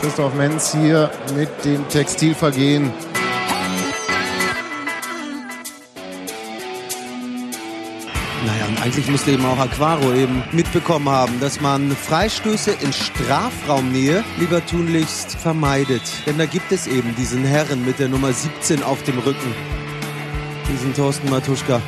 Christoph Menz hier mit dem Textilvergehen. Naja, und eigentlich musste eben auch Aquaro eben mitbekommen haben, dass man Freistöße in Strafraumnähe lieber tunlichst vermeidet. Denn da gibt es eben diesen Herren mit der Nummer 17 auf dem Rücken. Diesen Thorsten Matuschka.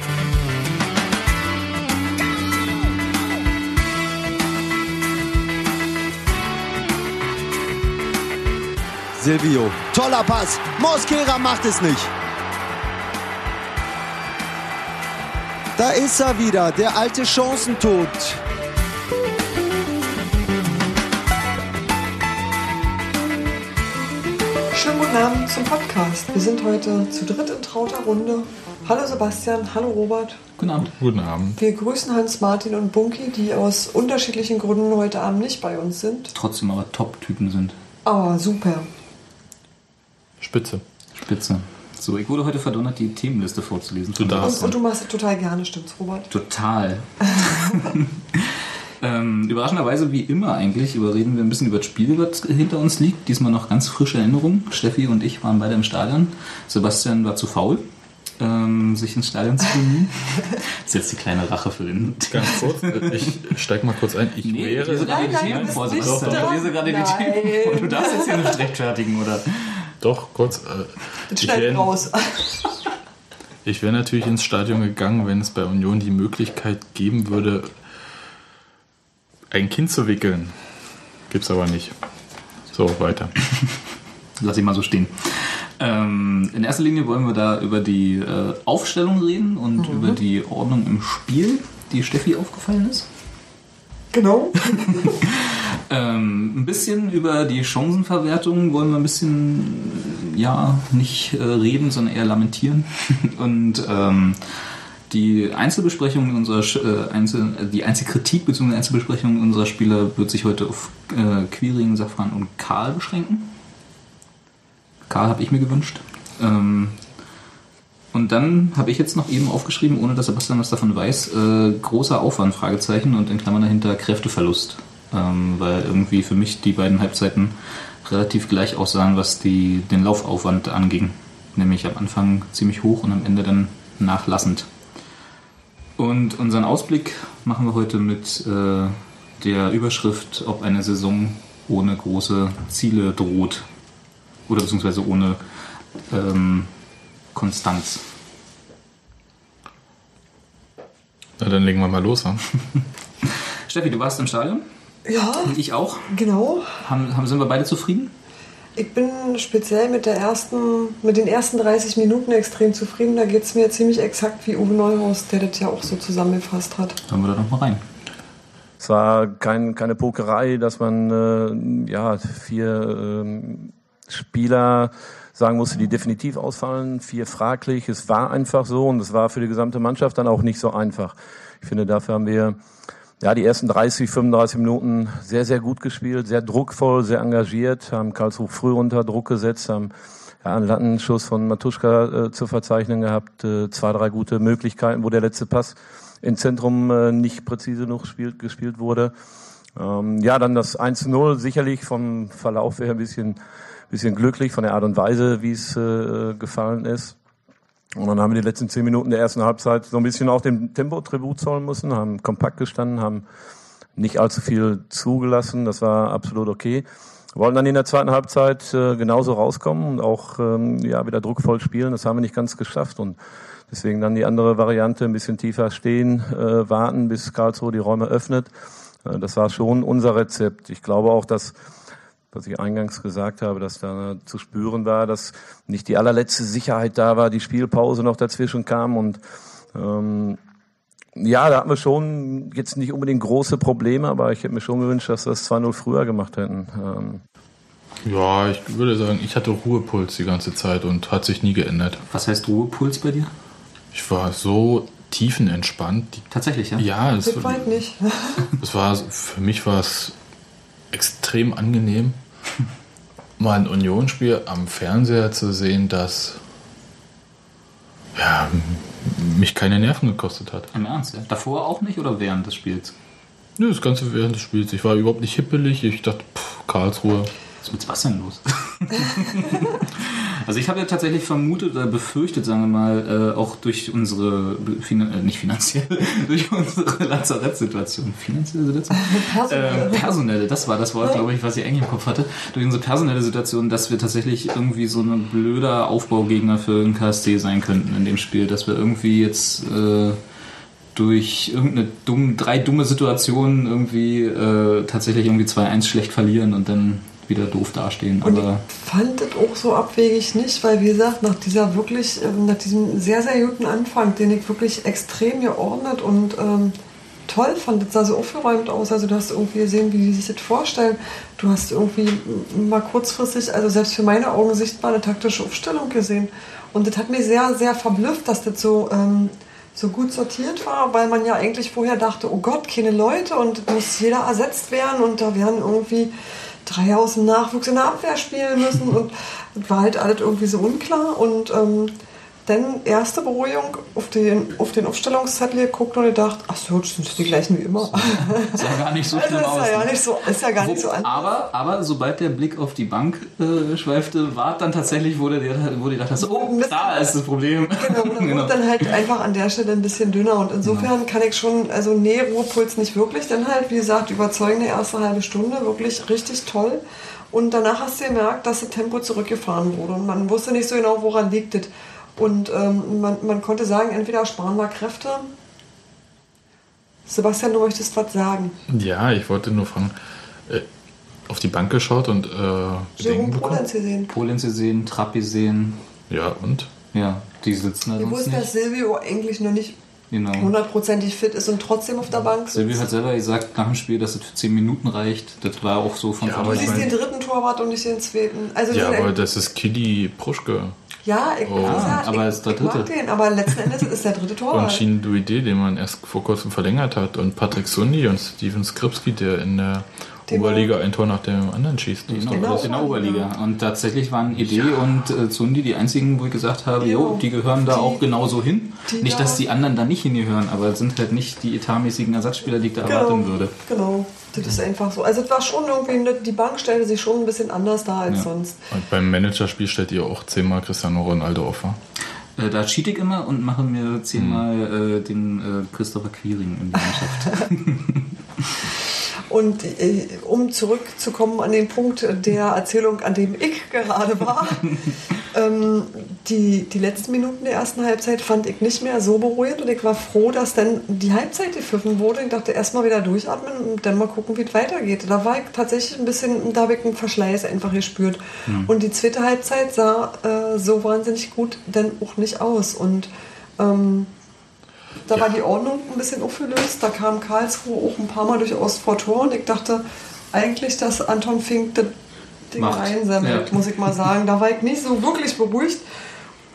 Silvio. Toller Pass. Mosquera macht es nicht. Da ist er wieder, der alte Chancentod. Schönen guten Abend zum Podcast. Wir sind heute zu dritt in trauter Runde. Hallo Sebastian, hallo Robert. Guten Abend. Guten Abend. Wir grüßen Hans, Martin und Bunky, die aus unterschiedlichen Gründen heute Abend nicht bei uns sind. Trotzdem aber Top-Typen sind. Aber super. Spitze. Spitze. So, ich wurde heute verdonnert, die Themenliste vorzulesen. Du darfst. Und, und du machst es total gerne, stimmt's, Robert? Total. ähm, überraschenderweise, wie immer eigentlich, überreden wir ein bisschen über das Spiel, was hinter uns liegt. Diesmal noch ganz frische Erinnerungen. Steffi und ich waren beide im Stadion. Sebastian war zu faul, ähm, sich ins Stadion zu bemühen. das ist jetzt die kleine Rache für den. Ganz kurz, ich steig mal kurz ein. Ich Nee, ich wäre. lese gerade Nein, die nein, Themen du bist vor, Sebastian. Ich lese gerade die Nein. Themen vor. Du darfst jetzt hier nicht rechtfertigen, oder? Doch, kurz. Äh, ich wäre raus. ich wär natürlich ins Stadion gegangen, wenn es bei Union die Möglichkeit geben würde, ein Kind zu wickeln. Gibt's aber nicht. So, weiter. Lass ich mal so stehen. Ähm, in erster Linie wollen wir da über die äh, Aufstellung reden und über die Ordnung im Spiel, die Steffi aufgefallen ist. Genau. Ähm, ein bisschen über die Chancenverwertung wollen wir ein bisschen, ja, nicht äh, reden, sondern eher lamentieren. Und ähm, die Einzelbesprechung unserer, äh, Einzel, die Einzelkritik bzw. Einzelbesprechung unserer Spieler wird sich heute auf äh, Quiring, Safran und Karl beschränken. Karl habe ich mir gewünscht. Ähm, und dann habe ich jetzt noch eben aufgeschrieben, ohne dass Sebastian was davon weiß, äh, großer Aufwand, Fragezeichen und in Klammern dahinter Kräfteverlust. Ähm, weil irgendwie für mich die beiden Halbzeiten relativ gleich aussahen, was die, den Laufaufwand anging. Nämlich am Anfang ziemlich hoch und am Ende dann nachlassend. Und unseren Ausblick machen wir heute mit äh, der Überschrift, ob eine Saison ohne große Ziele droht. Oder beziehungsweise ohne ähm, Konstanz. Na, dann legen wir mal los. Steffi, du warst im Stadion? Ja, Ich auch. genau. Haben, haben, sind wir beide zufrieden? Ich bin speziell mit, der ersten, mit den ersten 30 Minuten extrem zufrieden. Da geht es mir ziemlich exakt wie Uwe Neuhaus, der das ja auch so zusammengefasst hat. Hören wir da noch mal rein. Es war kein, keine Pokerei, dass man äh, ja vier ähm, Spieler sagen musste, die definitiv ausfallen, vier fraglich. Es war einfach so und es war für die gesamte Mannschaft dann auch nicht so einfach. Ich finde, dafür haben wir ja die ersten 30, 35 Minuten sehr, sehr gut gespielt, sehr druckvoll, sehr engagiert, haben Karlsruhe früh unter Druck gesetzt, haben ja, einen Lattenschuss von Matuschka äh, zu verzeichnen gehabt, äh, zwei, drei gute Möglichkeiten, wo der letzte Pass im Zentrum äh, nicht präzise genug gespielt, gespielt wurde. Ähm, ja, dann das 1-0, sicherlich vom Verlauf her ein bisschen, bisschen glücklich, von der Art und Weise, wie es äh, gefallen ist. Und dann haben wir die letzten zehn Minuten der ersten Halbzeit so ein bisschen auch dem Tempo Tribut zollen müssen, haben kompakt gestanden, haben nicht allzu viel zugelassen, das war absolut okay. Wollen dann in der zweiten Halbzeit äh, genauso rauskommen und auch ähm, ja, wieder druckvoll spielen, das haben wir nicht ganz geschafft und deswegen dann die andere Variante, ein bisschen tiefer stehen, äh, warten, bis Karlsruhe die Räume öffnet. Äh, das war schon unser Rezept. Ich glaube auch, dass was ich eingangs gesagt habe, dass da zu spüren war, dass nicht die allerletzte Sicherheit da war, die Spielpause noch dazwischen kam und ähm, ja, da hatten wir schon jetzt nicht unbedingt große Probleme, aber ich hätte mir schon gewünscht, dass wir das 2-0 früher gemacht hätten. Ähm, Ja, ich würde sagen, ich hatte Ruhepuls die ganze Zeit und hat sich nie geändert. Was heißt Ruhepuls bei dir? Ich war so tiefenentspannt. Tatsächlich, ja? ja, es, nicht. es war, für mich war es extrem angenehm, mal ein Unionsspiel am Fernseher zu sehen, das ja, mich keine Nerven gekostet hat. Im Ernst, ja? Davor auch nicht oder während des Spiels? Nö, das Ganze während des Spiels. Ich war überhaupt nicht hippelig. Ich dachte, pff, Karlsruhe. Was ist mit Sebastian los? also ich habe ja tatsächlich vermutet oder befürchtet, sagen wir mal, äh, auch durch unsere, finan äh, nicht finanziell, durch unsere Lazarettsituation, finanzielle Situation? Personelle. Äh, personelle, das war das Wort, glaube ich, was ich eigentlich im Kopf hatte. Durch unsere personelle Situation, dass wir tatsächlich irgendwie so ein blöder Aufbaugegner für den KSC sein könnten in dem Spiel, dass wir irgendwie jetzt... Äh, durch irgendeine dumme, drei dumme Situationen irgendwie äh, tatsächlich irgendwie 2-1 schlecht verlieren und dann wieder doof dastehen. Und Aber ich fand das auch so abwegig nicht, weil wie gesagt, nach dieser wirklich, ähm, nach diesem sehr, sehr guten Anfang, den ich wirklich extrem geordnet und ähm, toll fand, das sah so aufgeräumt aus. Also du hast irgendwie gesehen, wie die sich das vorstellen. Du hast irgendwie mal kurzfristig, also selbst für meine Augen sichtbar eine taktische Aufstellung gesehen. Und das hat mich sehr, sehr verblüfft, dass das so, ähm, so gut sortiert war, weil man ja eigentlich vorher dachte, oh Gott, keine Leute und muss jeder ersetzt werden und da werden irgendwie drei aus dem Nachwuchs in der Abwehr spielen müssen und war halt alles irgendwie so unklar. Und ähm, dann erste Beruhigung auf den, auf den Aufstellungszettel geguckt und gedacht, ach so, das sind die gleichen wie immer. sah gar nicht so Also schlimm ist aus. ja, gar ne? nicht so, ist ja gar nicht so Wo- an. aber, aber sobald der Blick auf die Bank äh, schweifte, war dann tatsächlich, wo du dir wo du gedacht hast, oh, da ist das Problem. Genau, und dann wurde dann halt einfach an der Stelle ein bisschen dünner und insofern kann ich schon, also nee, Ruhepuls nicht wirklich, dann halt, wie gesagt, überzeugende erste halbe Stunde, wirklich richtig toll. Und danach hast du gemerkt, dass das Tempo zurückgefahren wurde und man wusste nicht so genau, woran liegt es. Und ähm, man, man konnte sagen, entweder sparen wir Kräfte. Sebastian, du möchtest was sagen. Ja, ich wollte nur fragen, äh, auf die Bank geschaut und äh, Bedenken bekommen? Gesehen. Polenz gesehen, Trapp gesehen, Ja, und? ja, die sitzen da Wir sonst wussten, dass nicht. Silvio eigentlich noch nicht Genau. hundertprozentig fit ist und trotzdem auf der Bank Silvio sitzt. hat selber gesagt nach dem Spiel, dass es für 10 Minuten reicht. Das war auch so von Ja, Du aber ich siehst den dritten Torwart und nicht den zweiten. Also Ja, aber das ist Kili Pruschke Ja, ich, Oh. Ah, aber ich, ist der dritte. den, aber letzten Endes ist der dritte und Torwart. Shin Duide, den man erst vor kurzem verlängert hat, und Patrick Sundi und Steven Skripski, der in der Den Oberliga ein Tor nach dem anderen schießt. Genau, Genau, das ist in der Oberliga. Und tatsächlich waren Idee und äh, Zundi die einzigen, wo ich gesagt habe, Ja. jo, die gehören da Die- auch genauso hin. Nicht, da- dass die anderen da nicht hingehören, aber es sind halt nicht die etatmäßigen Ersatzspieler, die ich da genau, erwarten würde. genau, das ist einfach so. Also es war schon irgendwie, die Bank stellte sich schon ein bisschen anders dar als Ja. sonst. Und beim Managerspiel stellt ihr auch zehnmal Cristiano Ronaldo auf. wa? Äh, da cheat ich immer und mache mir zehnmal äh, den äh, Christopher Quiring in die Mannschaft. Und äh, um zurückzukommen an den Punkt der Erzählung, an dem ich gerade war, ähm, die, die letzten Minuten der ersten Halbzeit fand ich nicht mehr so beruhigend und ich war froh, dass dann die Halbzeit gepfiffen wurde. Ich dachte erstmal wieder durchatmen und dann mal gucken, wie es weitergeht. Da war ich tatsächlich ein bisschen, da habe ich einen Verschleiß einfach gespürt. Und die zweite Halbzeit sah äh, so wahnsinnig gut dann auch nicht aus. Und ähm, da war die Ordnung ein bisschen aufgelöst. Da kam Karlsruhe auch ein paar Mal durchaus vor Tor und ich dachte eigentlich, dass Anton Fink das Ding Macht. reinsemmelt, Ja. muss ich mal sagen. Da war ich nicht so wirklich beruhigt.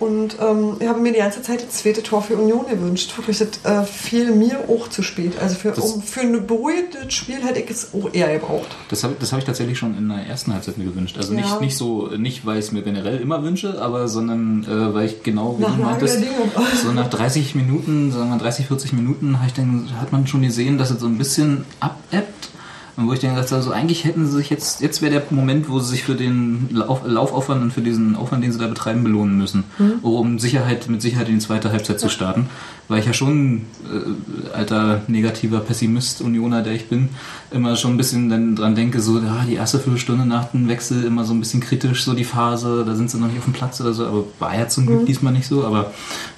Und ähm, ich habe mir die ganze Zeit das zweite Tor für Union gewünscht. Wirklich, das äh, fiel mir auch zu spät. Also für, Das- um, für ein beruhigtes Spiel hätte ich es auch eher gebraucht. Das habe das hab ich tatsächlich schon in der ersten Halbzeit mir gewünscht. Also Ja. nicht, nicht so, nicht weil ich es mir generell immer wünsche, aber sondern äh, weil ich genau wie Nach du meintest, so nach 30 Minuten, sagen wir 30, 40 Minuten, ich dann, hat man schon gesehen, dass es so ein bisschen abebbt. Und wo ich dann gesagt habe, also eigentlich hätten sie sich jetzt, jetzt wäre der Moment, wo sie sich für den Lauf, Laufaufwand und für diesen Aufwand, den sie da betreiben, belohnen müssen, Mhm. um Sicherheit, mit Sicherheit in die zweite Halbzeit zu starten. Weil ich ja schon, äh, alter negativer Pessimist, Unioner, der ich bin, immer schon ein bisschen dann dran denke, so, ja, die erste Viertelstunde nach dem Wechsel immer so ein bisschen kritisch, so die Phase, da sind sie noch nicht auf dem Platz oder so, aber war ja zum Glück Mhm. diesmal nicht so, aber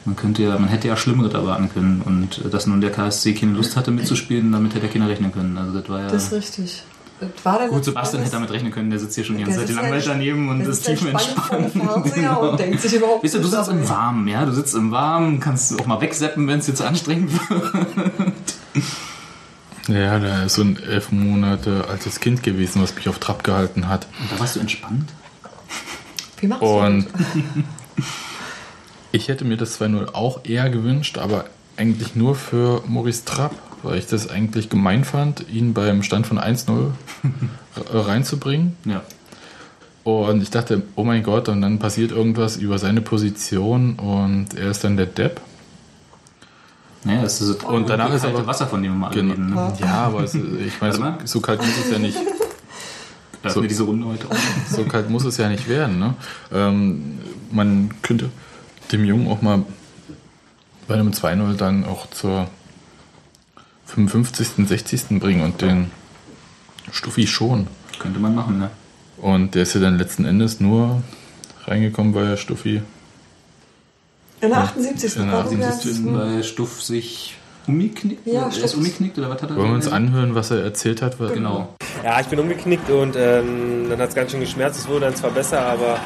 man könnte ja, man hätte ja Schlimmeres erwarten können und äh, dass nun der KSC keine Lust hatte mitzuspielen, damit hätte er keiner rechnen können. Also das war ja. Das ist richtig. War dann Gut, Sebastian hätte damit rechnen können, der sitzt hier schon die ganze Zeit sitzt langweilig daneben und ist sitzt tief entspannt. Fernseher und denkt sich überhaupt Weißt du, du sitzt im. Warmen, ja? Du sitzt im Warmen, kannst auch mal wegseppen, wenn es dir zu anstrengend wird. Ja, da ist so ein elf Monate altes Kind gewesen, was mich auf Trab gehalten hat. Und da warst du entspannt? Wie machst du Und das? ich hätte mir das 2-0 auch eher gewünscht, aber eigentlich nur für Maurice Trapp, weil ich das eigentlich gemein fand, ihn beim Stand von 1-0 r- reinzubringen. Ja. Und ich dachte, oh mein Gott, und dann passiert irgendwas über seine Position und er ist dann der Depp. Naja, das ist das Und danach ist aber- Wasser, von dem mal Genau. reden. Ne? Ja, aber es, ich meine, so, so kalt muss es ja nicht. So. diese Runde heute. So kalt muss es ja nicht werden. Ne? Ähm, man könnte dem Jungen auch mal bei einem 2-0 dann auch zur 55., 60. bringen und den Stuffi schon. Könnte man machen, ne? Und der ist ja dann letzten Endes nur reingekommen, weil er Stuffi. In der 78. In der Warum 78. wär's- Weil Stuff sich umgeknickt? Ja, er ist umgeknickt oder was hat er? Wollen wir uns anhören, was er erzählt hat? Was- Genau. Ja, ich bin umgeknickt und ähm, dann hat es ganz schön geschmerzt. Es wurde dann zwar besser, aber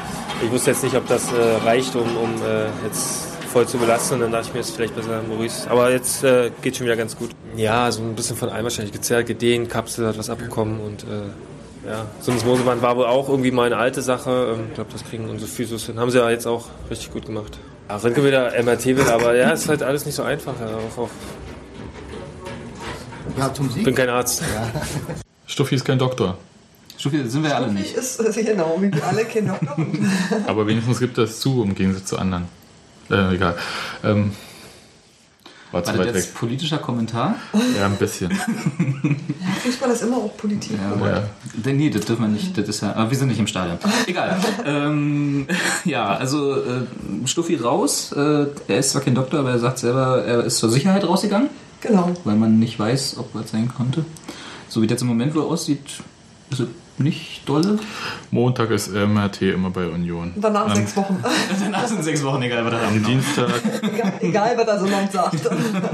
ich wusste jetzt nicht, ob das äh, reicht, um, um äh, jetzt voll zu belasten. Und dann dachte ich mir, ist vielleicht besser Maurice. Aber jetzt äh, geht schon wieder ganz gut. Ja, so ein bisschen von allem wahrscheinlich gezerrt, gedehnt, Kapsel hat was abbekommen und äh, ja, so ein Moseband war wohl auch irgendwie mal eine alte Sache. Ähm, Ich glaube, das kriegen unsere Physios hin. Haben sie ja jetzt auch richtig gut gemacht. Ja, Rinke wieder MRT will, aber ja, ist halt alles nicht so einfach. Ja, auch, auch. Ja, zum Ich bin kein Arzt. Stuffi ist kein Doktor. Stuffi sind wir alle nicht. Ist, ist genau, wie wir alle Kinder. Aber wenigstens gibt er es zu, im Gegensatz zu anderen. Äh, egal. Ähm, war zu War das weit weg. jetzt politischer Kommentar? Ja, ein bisschen. Fußball ist immer auch Politik. Ja, oder? Ja. Nee, das dürfen wir nicht. Das ist ja, aber wir sind nicht im Stadion. Egal. ähm, ja, also äh, Stuffi raus. Äh, er ist zwar kein Doktor, aber er sagt selber, er ist zur Sicherheit rausgegangen, Genau. weil man nicht weiß, ob was sein konnte. So wie das im Moment wohl aussieht, ist es nicht dolle. Montag ist MRT immer bei Union. Und danach Am- sechs Wochen. Danach sind sechs Wochen, egal was er Am. Dienstag, egal, egal, was er so laut sagt.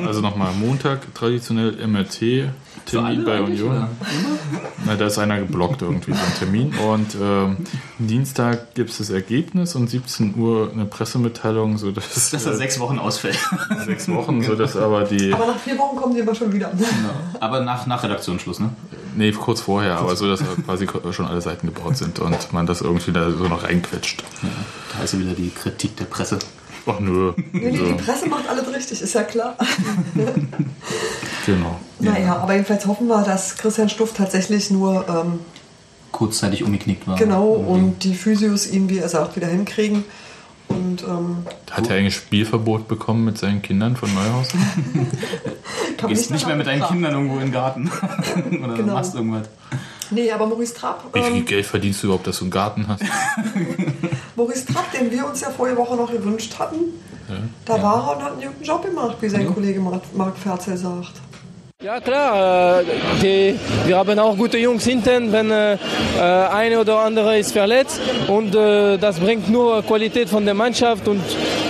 also nochmal Montag, traditionell MRT, Termin bei Union. Na, da ist einer geblockt irgendwie, so ein Termin. Und ähm, Dienstag gibt es das Ergebnis und 17 Uhr eine Pressemitteilung, sodass Dass er sechs Wochen ausfällt. sechs Wochen, sodass aber die, Aber nach vier Wochen kommen die immer schon wieder. Aber nach, nach Redaktionsschluss, ne? Nee, kurz vorher, aber so, dass quasi schon alle Seiten gebaut sind und man das irgendwie da so noch reinquetscht. Da ist ja wieder die Kritik der Presse. Ach nö, Nee, die, die so, Presse macht alles richtig, ist ja klar. genau. Naja, aber jedenfalls hoffen wir, dass Christian Stuff tatsächlich nur ähm, Kurzzeitig umgeknickt war. genau und die Physios ihn, wie er sagt, wieder hinkriegen. Und ähm, Hat er eigentlich Spielverbot bekommen mit seinen Kindern von Neuhaus? Du gehst nicht mehr mit deinen danach Kindern irgendwo in den Garten. Oder Genau. machst irgendwas. Nee, aber Maurice Trapp, Wie viel ähm, Geld verdienst du überhaupt, dass du einen Garten hast? Maurice Trapp, den wir uns ja vorige Woche noch gewünscht hatten, da war er und hat einen guten Job gemacht, wie sein Kollege Mark, Mark Ferzel sagt. Ja klar, äh, die, wir haben auch gute Jungs hinten, wenn äh, äh, eine oder andere ist verletzt und äh, das bringt nur Qualität von der Mannschaft und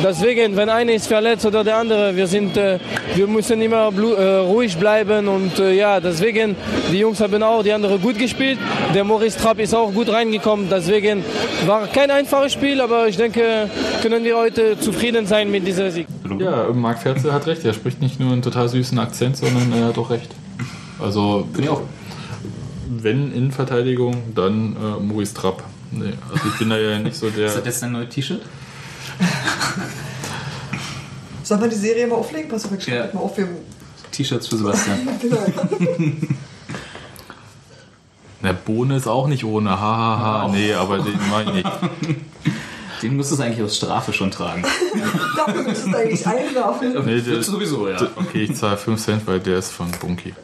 deswegen, wenn einer ist verletzt oder der andere, wir sind, äh, wir müssen immer äh, ruhig bleiben und ja, deswegen, die Jungs haben auch die andere gut gespielt, der Maurice Trapp ist auch gut reingekommen, deswegen war kein einfaches Spiel, aber ich denke, können wir heute zufrieden sein mit dieser Sieg. Ja, Marc Ferzel hat recht. Er spricht nicht nur einen total süßen Akzent, sondern er hat auch recht. Also, Bin ich auch. wenn Innenverteidigung, dann äh, Maurice Trapp. Nee, also ich bin da ja nicht so der. Ist das jetzt dein neues T-Shirt? Sollen wir die Serie mal auflegen? Pass auf, ich schreibe Ja. mal auf. Wir, T-Shirts für Sebastian. genau. Der Bohne ist auch nicht ohne. Hahaha. Ha, ha. Nee, aber den mach ich nicht. Den müsstest du eigentlich aus Strafe schon tragen. Dafür müsstest du eigentlich einwerfen. Nee, der, sowieso, ja. okay, ich zahle 5 Cent, weil der ist von Bunky.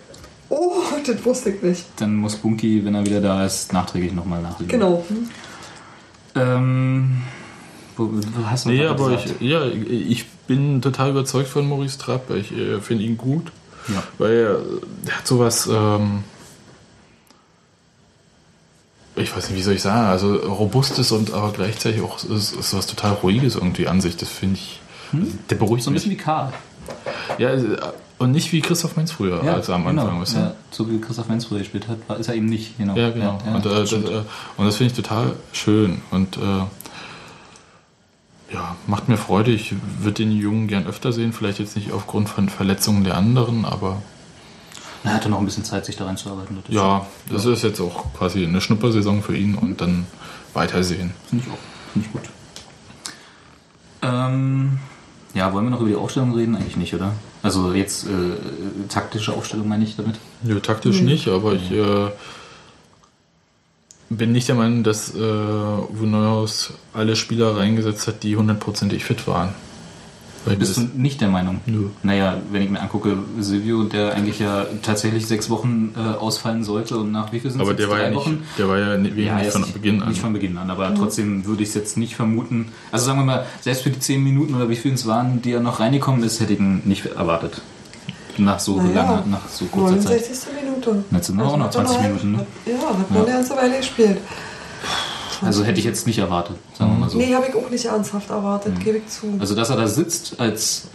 Oh, das wusste ich nicht. Dann muss Bunky, wenn er wieder da ist, nachträglich nochmal nachlegen. Genau. Ähm, hast du noch Nee, aber gesagt? ich, ja, ich bin total überzeugt von Maurice Trapp. Ich äh, finde ihn gut. Ja. Weil er, der hat sowas, ähm, ich weiß nicht, wie soll ich sagen, also robustes und aber gleichzeitig auch ist, ist was total ruhiges irgendwie an sich. Das finde ich, der beruhigt So ein mich. bisschen wie Karl. Ja, äh, und nicht wie Christoph Mainz früher, als er am Anfang genau. weißt du? ja, So wie Christoph Menz früher gespielt hat, war, ist er eben nicht. Genau. Ja, genau. Ja, ja, und, äh, das, äh, und das finde ich total schön. Und äh, ja, macht mir Freude. Ich würde den Jungen gern öfter sehen. Vielleicht jetzt nicht aufgrund von Verletzungen der anderen, aber er hatte noch ein bisschen Zeit, sich da reinzuarbeiten. Das ja, das ist jetzt auch quasi eine Schnuppersaison für ihn und dann weitersehen. Finde ich auch. Finde ich gut. Ähm, ja, wollen wir noch über die Aufstellung reden? Eigentlich nicht, oder? Also jetzt äh, taktische Aufstellung meine ich damit. Nö, taktisch nicht, aber ich äh, bin nicht der Meinung, dass äh, Uwe Neuhaus alle Spieler reingesetzt hat, die hundertprozentig fit waren. Weil Bist du nicht der Meinung? Nö. Naja, wenn ich mir angucke, Silvio, der eigentlich ja tatsächlich sechs Wochen äh, ausfallen sollte und nach wie viel sind Aber es der jetzt? war ja nicht, Wochen? der war ja nicht, Ja, nicht von nicht, Beginn an. Nicht von Beginn an, aber trotzdem würde ich es jetzt nicht vermuten. Also sagen wir mal, selbst für die zehn Minuten oder wie viel es waren, die er noch reingekommen ist, hätte ich ihn nicht erwartet. Nach so Naja, lange, nach so kurzer Zeit. 69. Minute. Jetzt sind wir auch noch hat man 20 halt- Minuten, ne? Ja, hat man eine ganze Weile gespielt. Also hätte ich jetzt nicht erwartet, sagen wir mal so. Nee, habe ich auch nicht ernsthaft erwartet, gebe ich zu. Also dass er da sitzt als.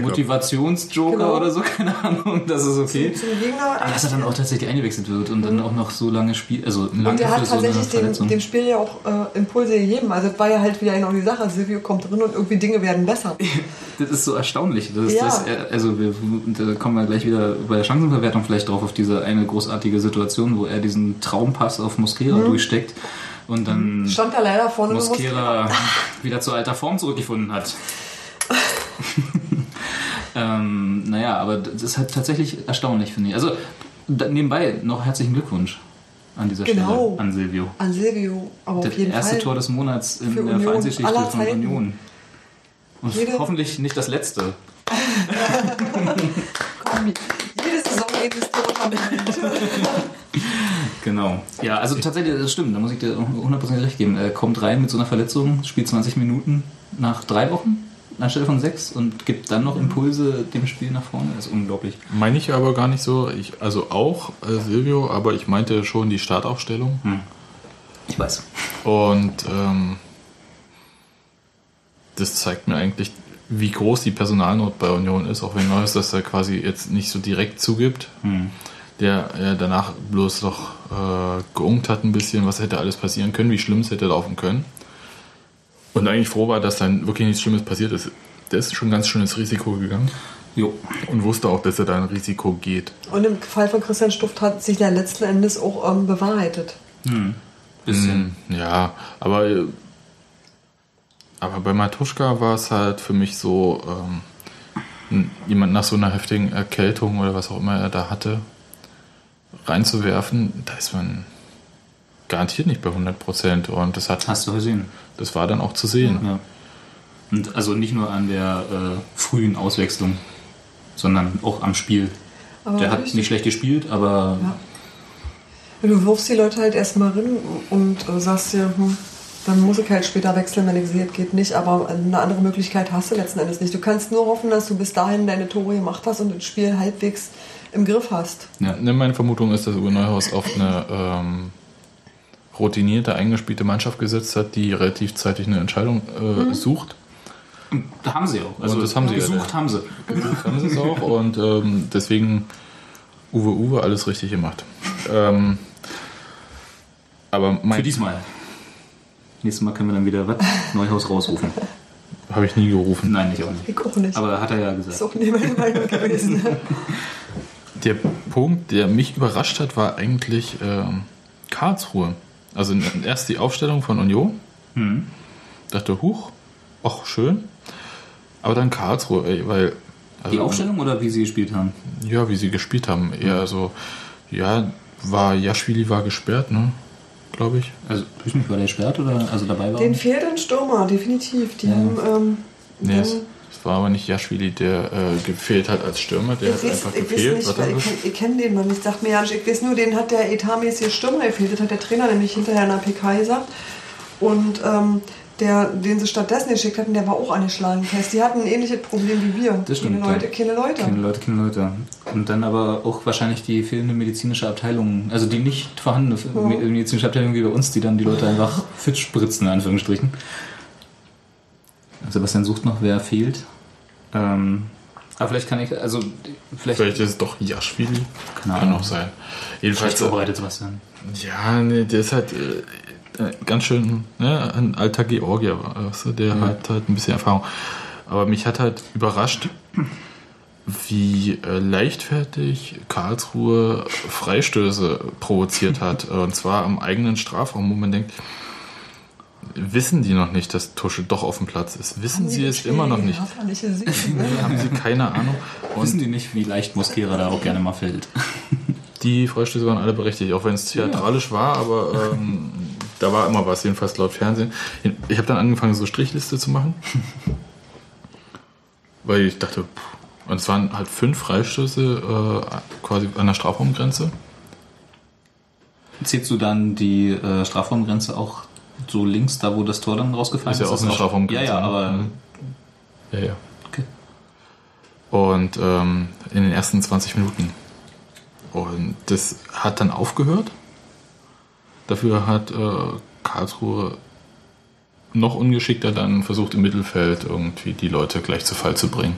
Motivationsjoker Genau. oder so, keine Ahnung, das ist okay. Zum Gegner. Aber dass er dann auch tatsächlich eingewechselt wird und dann auch noch so lange spielt, also lange Und der für hat so tatsächlich dem, Verletzung. dem Spiel ja auch äh, Impulse gegeben. Also das war ja halt wieder genau die Sache. Silvio kommt drin und irgendwie Dinge werden besser. Das ist so erstaunlich. Das ist Ja. das, er- also wir, da kommen wir gleich wieder bei der Chancenverwertung vielleicht drauf auf diese eine großartige Situation, wo er diesen Traumpass auf Mosquera Mhm. durchsteckt und dann Stand da leider vorne Mosquera wieder zu alter Form zurückgefunden hat. ähm, naja, aber das ist halt tatsächlich erstaunlich, finde ich. Also nebenbei noch herzlichen Glückwunsch an dieser Genau. Stelle an Silvio. An Silvio. Aber auf Das jeden erste Fall. Tor des Monats in der Union Vereinsgeschichte von Zeiten. Union. Und Jede- hoffentlich nicht das letzte. Komm, jede Saison jedes Tor haben wir. Genau. Ja, also tatsächlich, das stimmt, da muss ich dir 100% recht geben. Er kommt rein mit so einer Verletzung, spielt 20 Minuten nach drei Wochen anstelle von sechs und gibt dann noch Impulse dem Spiel nach vorne. Das ist unglaublich. Meine ich aber gar nicht so. Ich, also auch äh, Silvio, aber ich meinte schon die Startaufstellung. Ich weiß. Und ähm, das zeigt mir eigentlich, wie groß die Personalnot bei Union ist, auch wenn Neues das da quasi jetzt nicht so direkt zugibt. Der ja danach bloß doch äh, geunkt hat ein bisschen, was hätte alles passieren können, wie schlimm es hätte laufen können. Und eigentlich froh war, dass dann wirklich nichts Schlimmes passiert ist. Der ist schon ein ganz schönes Risiko gegangen Jo. und wusste auch, dass er da ein Risiko geht. Und im Fall von Christian Stuft hat sich ja letzten Endes auch ähm, bewahrheitet. Bisschen. Mm, Ja, aber, äh, aber bei Matuschka war es halt für mich so, ähm, jemand nach so einer heftigen Erkältung oder was auch immer er da hatte, reinzuwerfen, da ist man garantiert nicht bei 100 Prozent. Und das, hat, Hast du gesehen. das war dann auch zu sehen. Ja. Und also nicht nur an der äh, frühen Auswechslung, sondern auch am Spiel. Aber Der hat richtig. nicht schlecht gespielt, aber Du wirfst die Leute halt erstmal rein und äh, sagst dir, hm, dann muss ich halt später wechseln, wenn ich sehe, es geht nicht. Aber eine andere Möglichkeit hast du letzten Endes nicht. Du kannst nur hoffen, dass du bis dahin deine Tore gemacht hast und das Spiel halbwegs im Griff hast. ja. Ne, Meine Vermutung ist, dass Uwe Neuhaus auf eine ähm, routinierte, eingespielte Mannschaft gesetzt hat, die relativ zeitig eine Entscheidung äh, sucht. Da haben sie auch. Also Und das haben sie ja, gesucht ja. haben sie. haben sie es auch und ähm, deswegen Uwe Uwe alles richtig gemacht. Ähm, aber Für mein diesmal. Nächstes Mal können wir dann wieder was? Neuhaus rausrufen. habe ich nie gerufen. Nein, nicht auch nicht. Ich auch nicht. Aber hat er ja gesagt. ist auch nicht meine Meinung gewesen. Der Punkt, der mich überrascht hat, war eigentlich ähm, Karlsruhe. Also erst die Aufstellung von Union. Hm. Dachte, huch, ach schön. Aber dann Karlsruhe, ey, weil also, Die Aufstellung oder wie sie gespielt haben? Ja, wie sie gespielt haben. Eher so, ja, war Jaschwili war gesperrt, ne? Glaube ich. Also, ich nicht, war der gesperrt oder also dabei war? Den fehlt ein Stürmer, definitiv. Die haben. Ähm, dann- es, war aber nicht Jaschwili, der äh, gefehlt hat als Stürmer. Der ich hat weiß, einfach ich weiß gefehlt. nicht, ich, kenn- ich kenne den noch nicht. Sag mir ja nicht, ich weiß nur, den hat der etatmäßige Stürmer gefehlt. Das hat der Trainer nämlich hinterher in der PK gesagt. Und ähm, der, den sie stattdessen geschickt hatten, der war auch angeschlagen. Das heißt, die hatten ein ähnliches Problem wie wir. Das stimmt, Keine Leute, ja. keine Leute. Keine Leute, keine Leute. Und dann aber auch wahrscheinlich die fehlende medizinische Abteilung, also die nicht vorhandene me- medizinische Abteilung wie bei uns, die dann die Leute einfach fit spritzen, in Anführungsstrichen. Sebastian sucht noch, wer fehlt. Ähm, aber vielleicht kann ich, also vielleicht, Vielleicht ist es doch Jaschwili. Kann auch sein. Jedenfalls. äh, vorbereitet Sebastian. Ja, nee, der ist halt äh, äh, ganz schön ne, ein alter Georgier, weißt du, der hat halt ein bisschen Erfahrung. Aber mich hat halt überrascht, wie äh, leichtfertig Karlsruhe Freistöße provoziert hat. Und zwar am eigenen Strafraum, wo man denkt, wissen die noch nicht, dass Tusche doch auf dem Platz ist? Wissen sie es immer noch nicht? Ne? Haben sie keine Ahnung? Wissen Und die nicht, wie leicht Mosquera da auch gerne mal fällt? die Freistöße waren alle berechtigt, auch wenn es theatralisch war, aber ähm, da war immer was, jedenfalls laut Fernsehen. Ich habe dann angefangen, so Strichliste zu machen. Weil ich dachte, pff, und es waren halt fünf Freistöße äh, quasi an der Strafraumgrenze. Zählst du dann die äh, Strafraumgrenze auch so links, da wo das Tor dann rausgefallen Ist ist? ja auch eine Strafraumgrenze, Ja, ja, ne? aber Mhm. Ja, ja. Okay. Und ähm, in den ersten 20 Minuten. Und das hat dann aufgehört. Dafür hat äh, Karlsruhe noch ungeschickter dann versucht im Mittelfeld irgendwie die Leute gleich zu Fall zu bringen.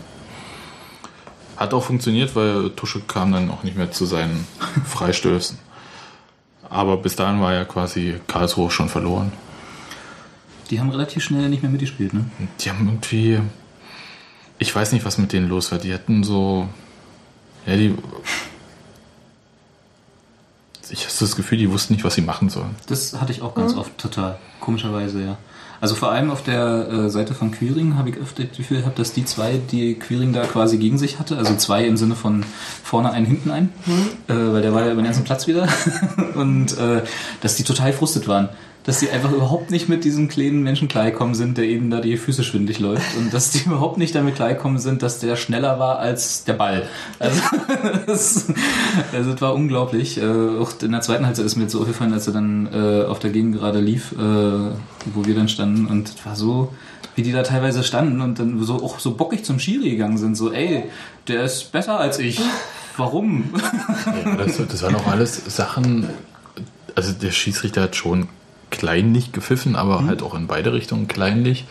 Hat auch funktioniert, weil Tusche kam dann auch nicht mehr zu seinen Freistößen. Aber bis dahin war ja quasi Karlsruhe schon verloren. Die haben relativ schnell nicht mehr mitgespielt, ne? Die haben irgendwie. Ich weiß nicht, was mit denen los war. Die hatten so. Ja, die. Ich habe das Gefühl, die wussten nicht, was sie machen sollen. Das hatte ich auch ganz oft total. Komischerweise, ja. Also vor allem auf der äh, Seite von Quiring habe ich öfter das Gefühl gehabt, dass die zwei, die Quiring da quasi gegen sich hatte, also zwei im Sinne von vorne einen, hinten einen, äh, weil der war ja über den ganzen Platz wieder, und äh, dass die total frustet waren. Dass die einfach überhaupt nicht mit diesem kleinen Menschen klargekommen sind, der eben da die Füße schwindlig läuft. Und dass die überhaupt nicht damit klargekommen sind, dass der schneller war als der Ball. Also, das, also das war unglaublich. Äh, auch in der zweiten Halbzeit ist mir jetzt so aufgefallen, als er dann äh, auf der Gegend gerade lief, äh, wo wir dann standen. Und es war so, wie die da teilweise standen und dann so auch so bockig zum Schiri gegangen sind. So, ey, der ist besser als ich. Warum? Ja, das, das waren auch alles Sachen. Also der Schiedsrichter hat schon kleinlich gepfiffen, aber halt auch in beide Richtungen kleinlich.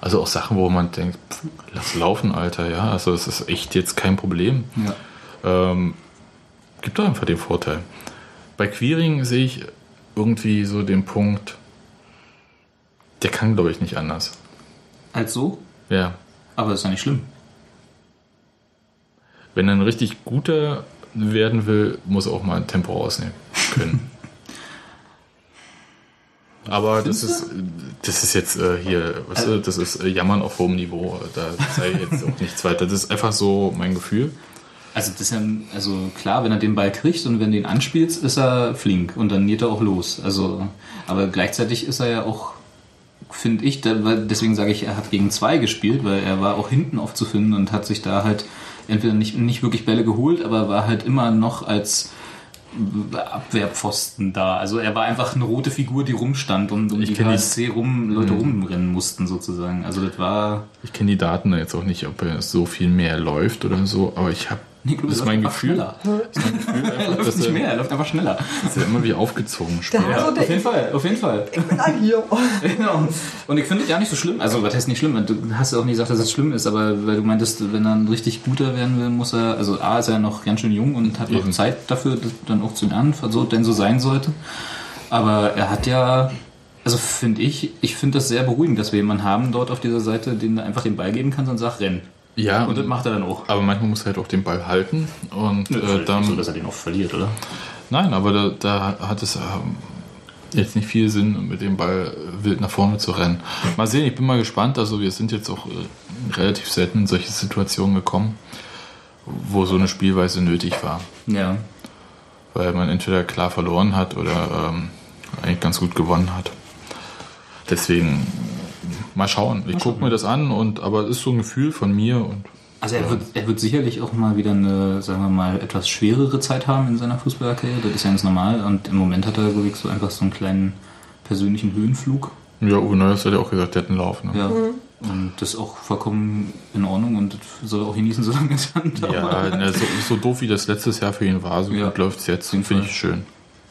Also auch Sachen, wo man denkt, pff, lass laufen, Alter, ja. Also es ist echt jetzt kein Problem. Ja. Ähm, gibt doch einfach den Vorteil. Bei Queering sehe ich irgendwie so den Punkt, der kann, glaube ich, nicht anders. Als so? Ja. Aber ist ja nicht schlimm. Wenn er ein richtig guter werden will, muss er auch mal ein Tempo rausnehmen können. Aber das ist, das ist jetzt äh, hier, weißt du, das ist äh, Jammern auf hohem Niveau. Da sei jetzt auch nichts weiter. Das ist einfach so mein Gefühl. Also das ist ja, also klar, wenn er den Ball kriegt und wenn du ihn anspielst, ist er flink und dann geht er auch los. Also, aber gleichzeitig ist er ja auch, finde ich, da, deswegen sage ich, er hat gegen zwei gespielt, weil er war auch hinten oft zu finden und hat sich da halt entweder nicht, nicht wirklich Bälle geholt, aber war halt immer noch als Abwehrpfosten da. Also er war einfach eine rote Figur, die rumstand und um die kenn die- KSC rum, Leute rumrennen mussten sozusagen. Also das war Ich kenne die Daten jetzt auch nicht, ob er so viel mehr läuft oder so, aber ich habe, Nee, das ist mein Gefühl, schneller. das ist mein Gefühl er läuft dass nicht mehr, er läuft einfach schneller. dass er immer wie aufgezogen spielt. Der Ja, auf jeden Fall, auf jeden Fall. ich bin ein hier. Genau. Und ich finde es ja nicht so schlimm. Also, was heißt nicht schlimm? Du hast ja auch nicht gesagt, dass es schlimm ist, aber weil du meintest, wenn er ein richtig guter werden will, muss er, also A, ist er noch ganz schön jung und hat noch Eben. Zeit dafür, das dann auch zu lernen, so denn so sein sollte. Aber er hat ja, also finde ich, ich finde das sehr beruhigend, dass wir jemanden haben dort auf dieser Seite, den du einfach den Ball geben kannst und sagst, renn. Ja, Und das macht er dann auch. aber manchmal muss er halt auch den Ball halten und äh, dann so, dass er den auch verliert, oder? Nein, aber da, da hat es ähm, jetzt nicht viel Sinn, mit dem Ball wild nach vorne zu rennen. Mal sehen, ich bin mal gespannt. Also wir sind jetzt auch äh, relativ selten in solche Situationen gekommen, wo so eine Spielweise nötig war. Ja. Weil man entweder klar verloren hat oder ähm, eigentlich ganz gut gewonnen hat. Deswegen mal schauen. Ich gucke mir das an, und aber es ist so ein Gefühl von mir und Also er wird, er wird sicherlich auch mal wieder eine, sagen wir mal, etwas schwerere Zeit haben in seiner Fußballerkarriere. Das ist ja ganz normal. Und im Moment hat er, glaube ich, so einfach so einen kleinen persönlichen Höhenflug. ja, Uwe Neuers hat ja auch gesagt, der hat einen Lauf. Ne? Ja. Und das ist auch vollkommen in Ordnung und das soll er auch genießen, solange es andauert. Ja, ne, so, so doof wie das letztes Jahr für ihn war, so Ja. gut läuft es jetzt. Finde ich schön.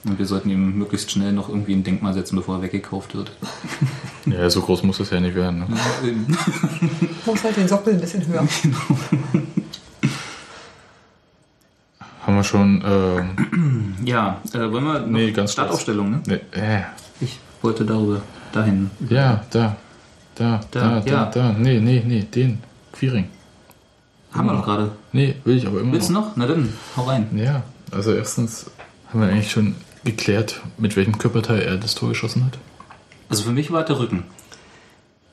Und wir sollten ihm möglichst schnell noch irgendwie ein Denkmal setzen, bevor er weggekauft wird. Ja, so groß muss das ja nicht werden. Ne? Muss halt den Sockel ein bisschen höher. Haben wir schon. ähm, Ja, äh, wollen wir noch Nee, ganz Startaufstellung, ne? ne, äh, Ich wollte darüber, dahin. ja, da. Da, Da, da, da, ja. da. Nee, nee, nee, den. Quiring. Haben wir noch gerade. Nee, will ich aber immer Willst du noch. noch? Na dann, hau rein. Ja, also erstens haben wir eigentlich schon geklärt, mit welchem Körperteil er das Tor geschossen hat. Also für mich war es der Rücken.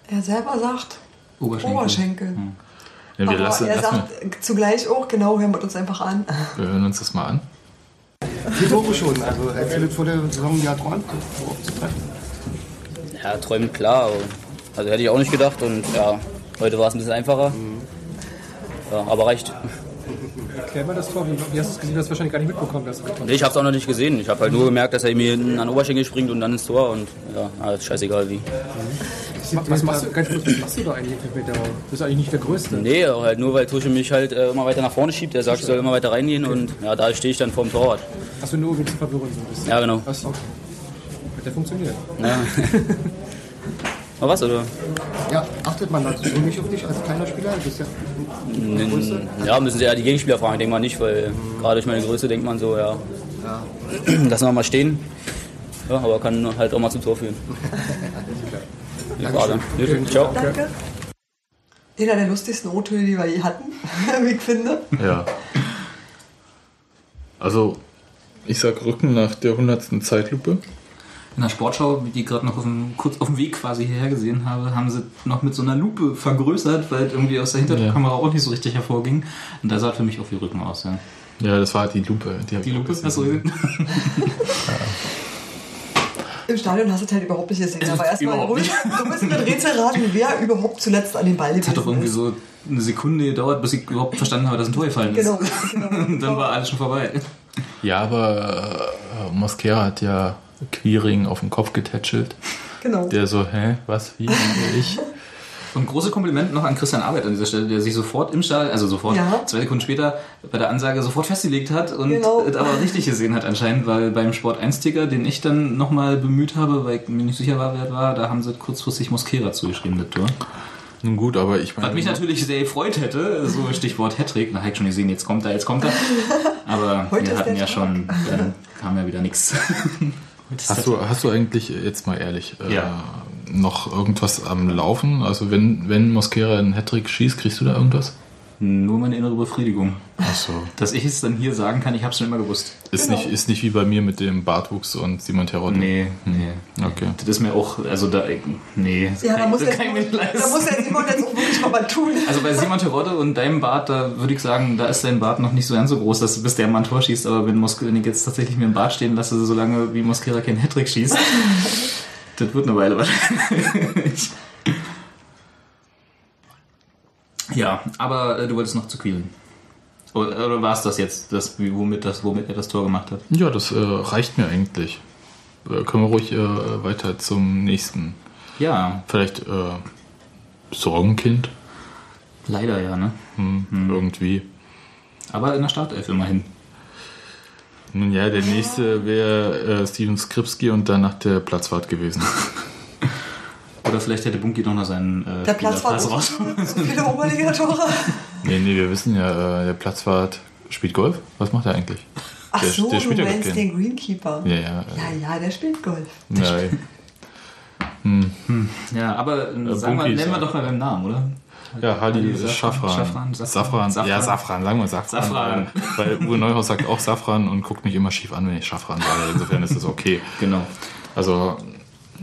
Er selber sagt Oberschenkel. Oberschenkel. Ja, wir, Aber lassen, er lassen sagt zugleich auch, genau, hören wir uns einfach an. wir, hören uns das mal an. Vier Tore schon. Also du das vor der Saison ja träumt, so zu treffen. Ja, träumen klar. Also hätte ich auch nicht gedacht und ja, heute war es ein bisschen einfacher. Ja, aber reicht. Erklär mal das Tor. Wie, hast du es gesehen? Du hast wahrscheinlich gar nicht mitbekommen, dass du getroffen Nee, ich habe es auch noch nicht gesehen. Ich habe halt nur gemerkt, dass er mir an den Oberschenkel springt und dann ins Tor und ja, alles scheißegal wie. Was machst du, ganz kurz, was machst du da eigentlich mit der Du bist eigentlich nicht der Größte. Nee, halt nur weil Tusche mich halt äh, immer weiter nach vorne schiebt. Er sagt, ich soll immer weiter reingehen und ja, da stehe ich dann vorm Torwart. Hast du nur du verwirren so ein bisschen? Ja, genau. Was? Okay. Hat der funktioniert? Ja. Aber was, oder? Ja, achtet man dazu so nicht auf dich als kleiner Spieler? Du bist ja N- Ja, müssen sie ja die Gegenspieler fragen, denkt man nicht, weil gerade durch meine Größe denkt man so, ja, Ja. lassen wir mal stehen. Ja, aber kann halt auch mal zum Tor führen. Die Frage. Dankeschön. Ciao. Danke. Einer der lustigsten O-Töne, die wir je hatten, wie ich finde. Ja. Also, ich sag Rücken nach der 100. Zeitlupe. In der Sportschau, die ich gerade noch auf dem, kurz auf dem Weg quasi hierher gesehen habe, haben sie noch mit so einer Lupe vergrößert, weil es irgendwie aus der Hinterkamera auch nicht so richtig hervorging. Und da sah für mich auch wie Rücken aus, ja. Ja, das war halt die Lupe. Die, Die Lupe, du gesehen? Im Stadion hast du es halt überhaupt nicht gesehen. Aber erstmal ruhig. Du musst mit Rätsel raten, wer überhaupt zuletzt an den Ball Es hat doch irgendwie ist. so eine Sekunde gedauert, bis ich überhaupt verstanden habe, dass ein Tor gefallen ist. Genau, genau. Und dann war alles schon vorbei. Ja, aber äh, Mosquera hat ja Quiring auf den Kopf getätschelt. Genau. Der so, hä, was, wie, ich? Und große Kompliment noch an Christian Arbeit an dieser Stelle, der sich sofort im Stall, also sofort Ja. zwei Sekunden später bei der Ansage sofort festgelegt hat und Genau. es aber richtig gesehen hat anscheinend, weil beim Sport 1-Ticker, den ich dann nochmal bemüht habe, weil ich mir nicht sicher war, wer es war, da haben sie kurzfristig Mosquera zugeschrieben, das Tor. Nun gut, aber ich meine. Was mich natürlich sehr gefreut hätte, so Stichwort Hattrick, da habe ich schon gesehen, jetzt kommt er, jetzt kommt er. Aber Heute wir hatten ja Tag. schon, dann kam ja wieder nichts. Hast du, hast du eigentlich, jetzt mal ehrlich, äh, Ja. noch irgendwas am Laufen? Also wenn, wenn Mosquera einen Hattrick schießt, kriegst du da irgendwas? Nur meine innere Befriedigung. Ach so. Dass ich es dann hier sagen kann, ich habe es schon immer gewusst. Ist, nicht, ist nicht wie bei mir mit dem Bartwuchs und Simon Terodde? Nee, nee. Okay. Das ist mir auch, also da, nee. das Ja, kann da muss, das der kann nicht da muss der Simon jetzt auch wirklich mal was tun. Also bei Simon Terodde und deinem Bart, da würde ich sagen, da ist dein Bart noch nicht so ganz so groß, dass bis der mal ein Tor schießt. Aber wenn, Mos wenn ich jetzt tatsächlich mir einen Bart stehen lasse, solange wie Mosquera keinen Hattrick schießt, das wird eine Weile wahrscheinlich. Ja, aber äh, du wolltest noch zu Quielen. Oder, oder war es das jetzt, das, womit, das, womit er das Tor gemacht hat? Ja, das äh, reicht mir eigentlich. Äh, können wir ruhig äh, weiter zum nächsten. Ja, Vielleicht äh, Sorgenkind? leider ja, ne? Hm, Irgendwie. Aber in der Startelf immerhin. Nun ja, der nächste wäre äh, Steven Skripski und danach der Platzwart gewesen. Oder vielleicht hätte Bunky noch noch seinen äh, Der Platz war Spielerpass so raus. viele Oberliga-Tore. nee, nee, wir wissen ja, äh, der Platzwart spielt Golf. Was macht er eigentlich? Ach der, so, der spielt du ja meinst den Greenkeeper. Ja, ja. Ja, ja, der spielt Golf. Nein. Ja, aber äh, sagen wir, nennen wir doch mal beim Namen, oder? Ja, Halil Halil Safran. Safran, Safran. Safran. Ja, Safran, sagen wir Safran. Safran. Weil Uwe Neuhaus sagt auch Safran und guckt mich immer schief an, wenn ich Safran sage. Insofern ist das okay. Genau. Also,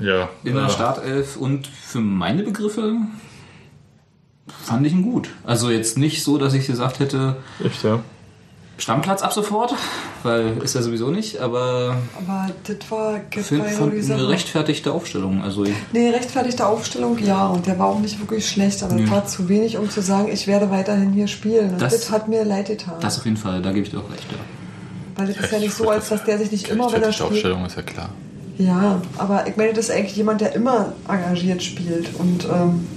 ja. In der äh, Startelf und für meine Begriffe fand ich ihn gut. Also jetzt nicht so, dass ich gesagt hätte, Echt, ja. Stammplatz ab sofort, weil ist er sowieso nicht, aber Aber das war, das finde war ja eine rechtfertigte Aufstellung. Also ich, Nee, rechtfertigte Aufstellung, ja. Und der war auch nicht wirklich schlecht, aber es war zu wenig, um zu sagen, ich werde weiterhin hier spielen. Und Das- das, hat mir leid getan. das auf jeden Fall, da gebe ich dir auch recht. Ja. Weil das ist ja nicht so, als dass der sich nicht immer, wenn er Rechtfertigte spielt. Aufstellung ist ja klar. Ja, aber ich meine, das ist eigentlich jemand, der immer engagiert spielt und ähm,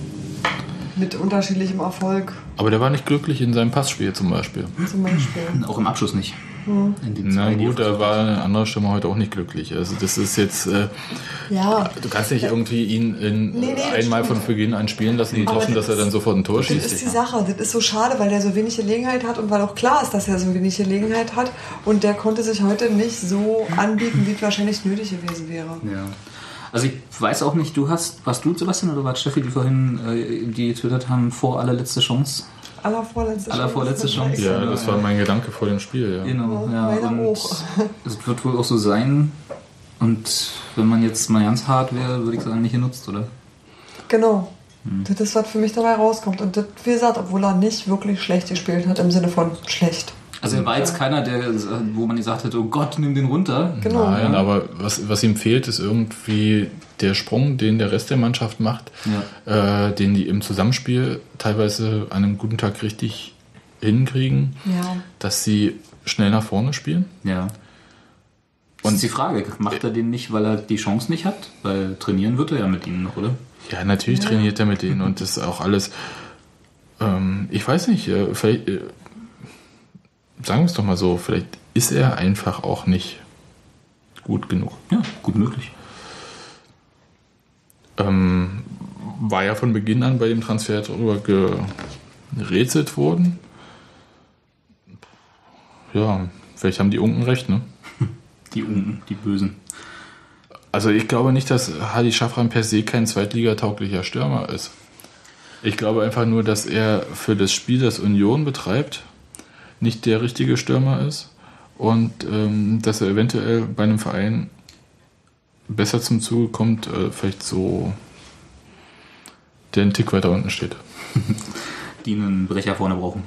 mit unterschiedlichem Erfolg Aber der war nicht glücklich in seinem Passspiel zum Beispiel. zum Beispiel. Auch im Abschluss nicht. Hm. Na gut, da war eine andere Stimme heute auch nicht glücklich. Also das ist jetzt, äh, Ja, du kannst nicht irgendwie ihn in, Nee, nee, das einmal von Beginn an spielen lassen und hoffen, das dass er dann sofort ein Tor das schießt. ist die Sache. Das ist so schade, weil der so wenig Gelegenheit hat und weil auch klar ist, dass er so wenig Gelegenheit hat. Und der konnte sich heute nicht so anbieten, wie es wahrscheinlich nötig gewesen wäre. Ja. Also ich weiß auch nicht, du hast, warst du Sebastian oder war es Steffi, die vorhin, äh, die getwittert haben, vor allerletzte Chance? Allervorletzte Allervorletzte Chance. Ja, das war mein Gedanke vor dem Spiel. Ja. Genau, ja. Meiner Und es wird wohl auch so sein. Und wenn man jetzt mal ganz hart wäre, würde ich sagen, nicht genutzt, oder? Genau. Hm. Das ist, was für mich dabei rauskommt. Und das, wie gesagt, obwohl er nicht wirklich schlecht gespielt hat, im Sinne von schlecht. Also er war jetzt keiner, der, wo man gesagt hätte, oh Gott, nimm den runter. Genau. Nein, Ja. aber was, was ihm fehlt, ist irgendwie der Sprung, den der Rest der Mannschaft macht, äh, den die im Zusammenspiel teilweise an einem guten Tag richtig hinkriegen, Ja. dass sie schnell nach vorne spielen. Ja. Und ist die Frage, macht er den nicht, weil er die Chance nicht hat? Weil trainieren wird er ja mit ihnen noch, oder? Ja, natürlich Ja. trainiert er mit denen und das ist auch alles. Ähm, ich weiß nicht, äh, vielleicht, äh, sagen wir es doch mal so, vielleicht ist er einfach auch nicht gut genug. Ja, gut möglich. Ähm, war ja von Beginn an bei dem Transfer darüber gerätselt worden. Ja, vielleicht haben die Unken recht, ne? Die Unken, die Bösen. Also ich glaube nicht, dass Hadi Schafran per se kein zweitligatauglicher Stürmer ist. Ich glaube einfach nur, dass er für das Spiel, das Union betreibt, nicht der richtige Stürmer ist und ähm, dass er eventuell bei einem Verein besser zum Zuge kommt, äh, vielleicht so der einen Tick weiter unten steht. Die einen Brecher vorne brauchen.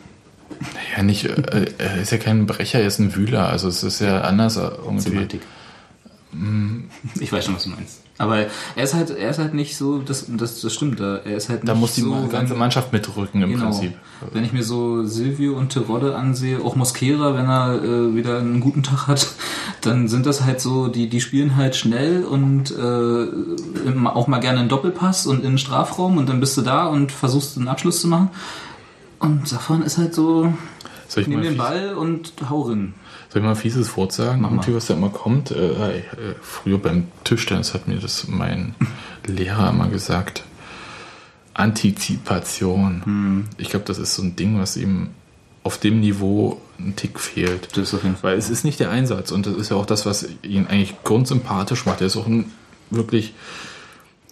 Ja, nicht, äh, er ist ja kein Brecher, er ist ein Wühler, also es ist ja anders irgendwie. Semantik. Mm, Ich weiß schon, was du meinst. Aber er ist halt, er ist halt nicht so, das, das, das stimmt, er ist halt Da nicht muss die so, ganze wenn- Mannschaft mitrücken im Genau. Prinzip. Wenn ich mir so Silvio und Terodde ansehe, auch Mosquera, wenn er äh, wieder einen guten Tag hat, dann sind das halt so, die, die spielen halt schnell und äh, auch mal gerne einen Doppelpass und in den Strafraum und dann bist du da und versuchst einen Abschluss zu machen. Und Safran ist halt so, nimm den Ball und hau rein. Soll ich mal ein fieses Wort sagen? Mach. Irgendwie, was da immer kommt. Äh, äh, früher beim Tischtennis hat mir das mein Lehrer immer gesagt. Antizipation. Hm. Ich glaube, das ist so ein Ding, was ihm auf dem Niveau ein Tick fehlt. Das ist auf jeden Fall. Weil es ist nicht der Einsatz und das ist ja auch das, was ihn eigentlich grundsympathisch macht. Der ist auch ein wirklich,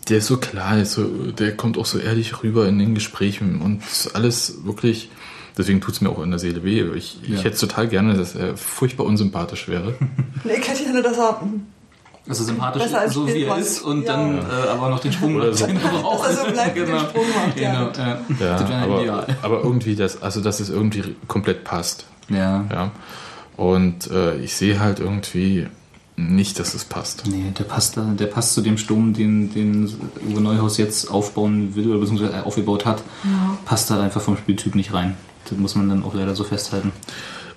der ist so klar, der, ist so, der kommt auch so ehrlich rüber in den Gesprächen und ist alles wirklich, deswegen tut es mir auch in der Seele weh. Ich, ich Ja. hätte es total gerne, dass er furchtbar unsympathisch wäre. Nee, ich hätte gerne, dass er. Also sympathisch, Besser als so wie er ist und Ja. dann äh, aber noch den Sprung Oder so. den er braucht. Dass er so bleibt und den Sprung macht, ja. Genau, ja. Ja, das wäre aber, ideal. aber irgendwie, das, also dass es irgendwie komplett passt. Ja. ja. Und äh, ich sehe halt irgendwie nicht, dass es passt. Nee, der passt, da, der passt zu dem Sturm, den, den Uwe Neuhaus jetzt aufbauen will oder beziehungsweise aufgebaut hat. Ja. Passt da einfach vom Spieltyp nicht rein. Das muss man dann auch leider so festhalten.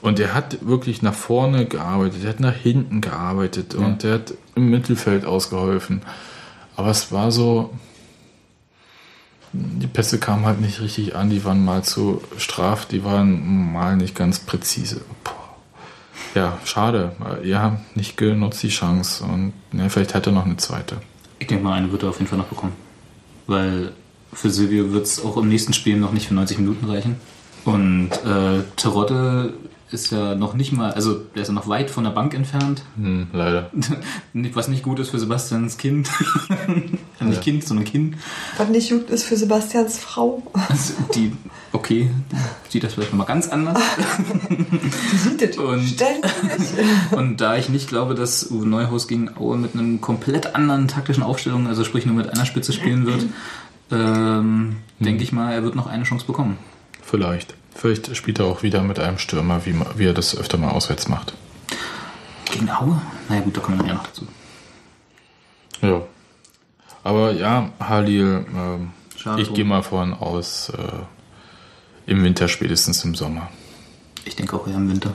Und er hat wirklich nach vorne gearbeitet, er hat nach hinten gearbeitet Ja. und er hat im Mittelfeld ausgeholfen. Aber es war so, die Pässe kamen halt nicht richtig an, die waren mal zu straff, die waren mal nicht ganz präzise. Boah. Ja, schade. Ja, nicht genutzt die Chance und ja, vielleicht hat er noch eine zweite. Ich denke mal, eine wird er auf jeden Fall noch bekommen. Weil für Silvio wird es auch im nächsten Spiel noch nicht für 90 Minuten reichen. Und äh, Terodde ist ja noch nicht mal, also der ist ja noch weit von der Bank entfernt. Hm, leider. Was nicht gut ist für Sebastians Kind. ja. Nicht. Kind, sondern Kind. Was nicht gut ist für Sebastians Frau. Also die, okay, die sieht das vielleicht nochmal ganz anders. Die sieht das Und, ständig. und da ich nicht glaube, dass Uwe Neuhaus gegen Aue mit einem komplett anderen taktischen Aufstellung, also sprich nur mit einer Spitze spielen wird, ähm, denke ich mal, er wird noch eine Chance bekommen. Vielleicht. Vielleicht spielt er auch wieder mit einem Stürmer, wie, wie er das öfter mal auswärts macht. Gegen Aue? Naja gut, da kommen wir nachher noch dazu. Ja. Aber ja, Halil, Schade ich gehe mal von aus, äh, im Winter spätestens im Sommer. Ich denke auch eher im Winter.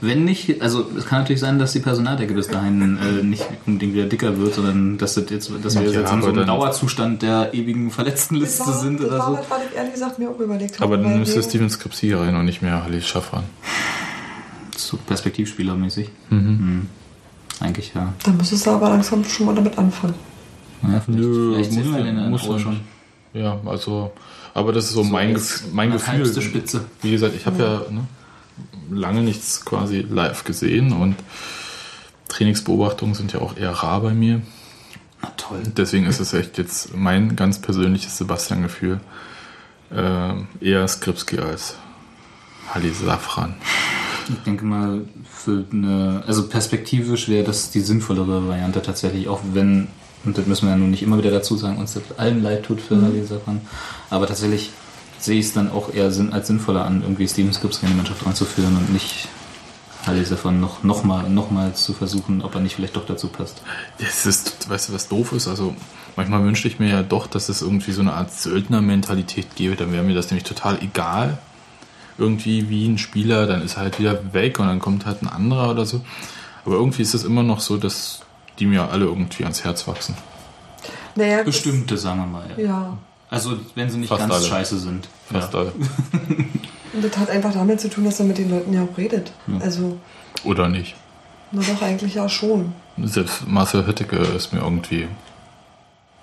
Wenn nicht, also es kann natürlich sein, dass die Personaldecke bis dahin äh, nicht unbedingt wieder dicker wird, sondern dass, das jetzt, dass wir Ja, jetzt in so einem Dauerzustand der ewigen Verletztenliste Das war, sind das oder war so. was, was ich ehrlich gesagt mir auch überlegt habe. Aber dann müsste Steven Skripsi rein und nicht mehr Halil Schafran. So perspektivspielermäßig. Mhm. Hm. Eigentlich ja. Dann müsstest du aber langsam schon mal damit anfangen. Naja, vielleicht, Nö, vielleicht muss, wir den in muss Aue er schon. Ja, also, aber das ist so, mein, jetzt Gef mein Gefühl. Spitze. Wie gesagt, ich habe ja ne, lange nichts quasi live gesehen und Trainingsbeobachtungen sind ja auch eher rar bei mir. Na toll. Deswegen ist es echt jetzt mein ganz persönliches Sebastian-Gefühl. Ähm, eher Skripski als Halil Safran. Ich denke mal, für eine, also perspektivisch wäre das die sinnvollere Variante tatsächlich, auch wenn, und das müssen wir ja nun nicht immer wieder dazu sagen, uns das allen leid tut für Mhm. mhm. Sachen. Aber tatsächlich sehe ich es dann auch eher sinn, als sinnvoller an, irgendwie Steven Skripski in die Mannschaft ranzuführen und nicht Halle davon noch, noch, mal, noch mal zu versuchen, ob er nicht vielleicht doch dazu passt. Das ist, weißt du, was doof ist? Also, manchmal wünschte ich mir ja doch, dass es irgendwie so eine Art Söldner-Mentalität gäbe. Dann wäre mir das nämlich total egal, irgendwie wie ein Spieler, dann ist er halt wieder weg und dann kommt halt ein anderer oder so. Aber irgendwie ist es immer noch so, dass die mir alle irgendwie ans Herz wachsen. Naja, das- Bestimmte, sagen wir mal. Ja. Ja. Also, wenn sie nicht Fast ganz alle. scheiße sind. Fast ja. alle. Und das hat einfach damit zu tun, dass er mit den Leuten ja auch redet. Also, Oder nicht. na doch, eigentlich ja schon. Selbst Marcel Hütteke ist mir irgendwie.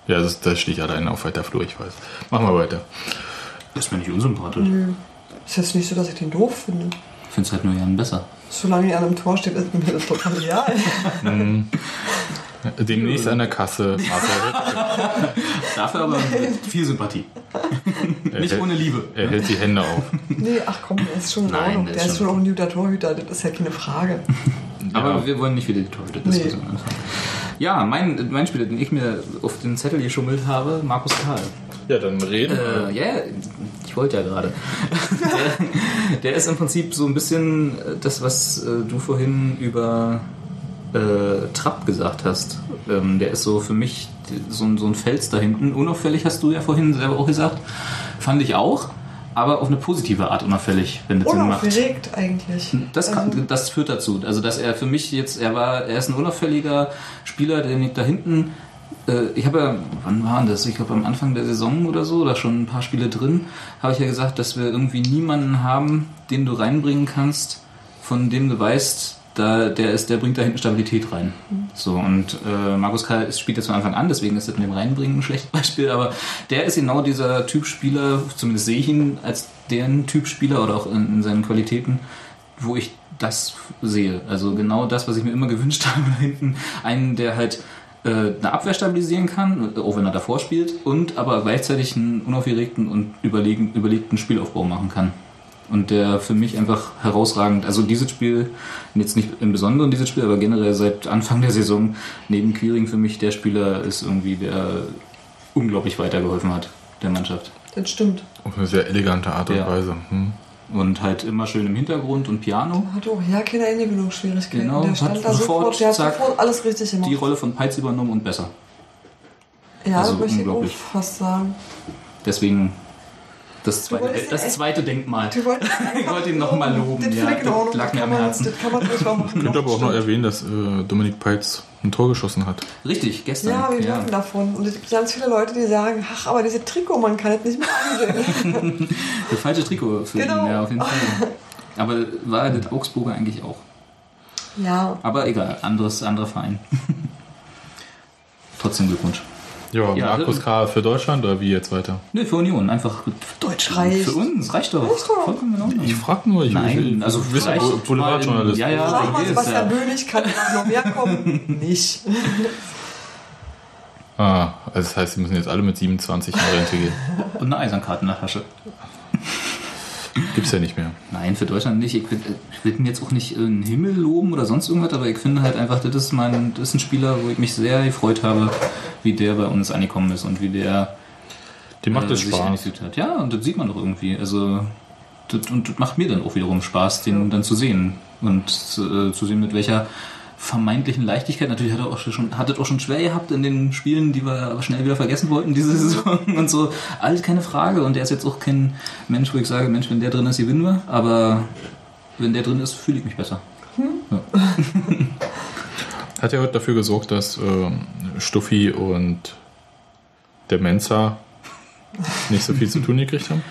Ja, das, da stehe ich alleine auf weiter Flur, ich weiß. Machen wir weiter. Das ist mir nicht unsympathisch. Nö. Ist jetzt nicht so, dass ich den doof finde. Ich finde es halt nur Jan besser. Solange er an einem Tor steht, ist mir das total egal. Demnächst an der Kasse Marcel Hütteke. Dafür aber mit viel Sympathie. Er Nicht hält- ohne Liebe. Er hält die Hände auf. nee, ach komm, der ist schon in Nein, Ordnung. der Der, ist schon- auch ein guter Torhüter, das ist ja keine Frage. Aber wir wollen nicht wieder die Torhüter-Diskussion anfangen. Ja, mein, mein Spieler, den ich mir auf den Zettel geschummelt habe, Markus Karl. Ja, dann reden Äh, ja, ja, ich wollte ja gerade. der, der ist im Prinzip so ein bisschen äh, das, was äh, du vorhin über äh, Trapp gesagt hast. Ähm, der ist so für mich so, ein- so ein Fels da hinten. Unauffällig hast du ja vorhin selber auch gesagt. Fand ich auch, aber auf eine positive Art unauffällig, wenn das Sinn macht. Unaufgeregt eigentlich. Das, kann, das führt dazu. Also, dass er für mich jetzt, er war, er ist ein unauffälliger Spieler, den ich da hinten, äh, ich habe ja, wann war denn das? Ich glaube am Anfang der Saison oder so, oder schon ein paar Spiele drin, habe ich ja gesagt, dass wir irgendwie niemanden haben, den du reinbringen kannst, von dem du weißt, da, der, ist, der bringt da hinten Stabilität rein. So, und äh, Markus Karl ist- spielt jetzt von Anfang an, deswegen ist das mit dem Reinbringen ein schlechtes Beispiel, aber der ist genau dieser Typ Spieler, zumindest sehe ich ihn als deren Typ Spieler oder auch in, in seinen Qualitäten, wo ich das sehe. Also genau das, was ich mir immer gewünscht habe, hinten einen, der halt äh, eine Abwehr stabilisieren kann, auch wenn er davor spielt, und aber gleichzeitig einen unaufgeregten und überlegten Spielaufbau machen kann. Und der für mich einfach herausragend, also dieses Spiel, jetzt nicht im Besonderen dieses Spiel, aber generell seit Anfang der Saison neben Quiring für mich der Spieler ist irgendwie, der unglaublich weitergeholfen hat, der Mannschaft. Das stimmt. Auf eine sehr elegante Art und Ja. Weise. Hm. Und halt immer schön im Hintergrund und Piano. Hat auch ja keine Eingewöhnungsschwierigkeiten. Genau, der stand hat da sofort, sofort, der hat zack, sofort alles richtig gemacht. Die Rolle von Peitz übernommen und besser. ja, also das möchte ich auch fast sagen. Deswegen das zweite, das zweite Denkmal. Du wolltest Ich wollte ihn nochmal loben. Das Ja, Ordnung. das lag mir am Herzen. Das kann man ruhig mal Ich machen. könnte aber auch noch erwähnen, dass äh, Dominik Peitz ein Tor geschossen hat. Richtig, gestern. Ja, wir dürfen davon. Und es gibt ganz viele Leute, die sagen, ach, aber diese Trikot, man kann es nicht mehr ansehen. Das falsche Trikot für Genau. ihn, ja, auf jeden Fall. Aber war das Augsburger eigentlich auch. ja, Aber egal, anderes, anderer Verein. Trotzdem Glückwunsch. Ja, Ja, Markus das- K. für Deutschland oder wie jetzt weiter? Nö, für Union, einfach für Deutschland. Reicht. Für uns, reicht doch. Reicht doch. Vollkommen. Ich frag nur, ich Nein, ich, also du bist ja Boulevardjournalist. ja, ja. sag mal, Sebastian ja. Böhnig kann noch mehr kommen. Nicht. Ah, also das heißt, sie müssen jetzt alle mit 27 in Rente gehen. Und eine Eisernkarte in der Tasche. Gibt's ja nicht mehr. Nein, für Deutschland nicht. Ich will, ich will jetzt auch nicht in den Himmel loben oder sonst irgendwas, aber ich finde halt einfach, das ist, mein, das ist ein Spieler, wo ich mich sehr gefreut habe, wie der bei uns angekommen ist und wie der Dem macht äh, es sich Spaß. Ja, und das sieht man doch irgendwie. Also, das, und das macht mir dann auch wiederum Spaß, den dann zu sehen und äh, zu sehen, mit welcher vermeintlichen Leichtigkeit. Natürlich hat er auch schon, hat es auch schon schwer gehabt in den Spielen, die wir aber schnell wieder vergessen wollten diese Saison und so. Alles keine Frage. Und der ist jetzt auch kein Mensch, wo ich sage, Mensch, wenn der drin ist, gewinnen wir. Aber wenn der drin ist, fühle ich mich besser. Hat er heute dafür gesorgt, dass ähm, Stuffi und der Mensa nicht so viel zu tun gekriegt haben?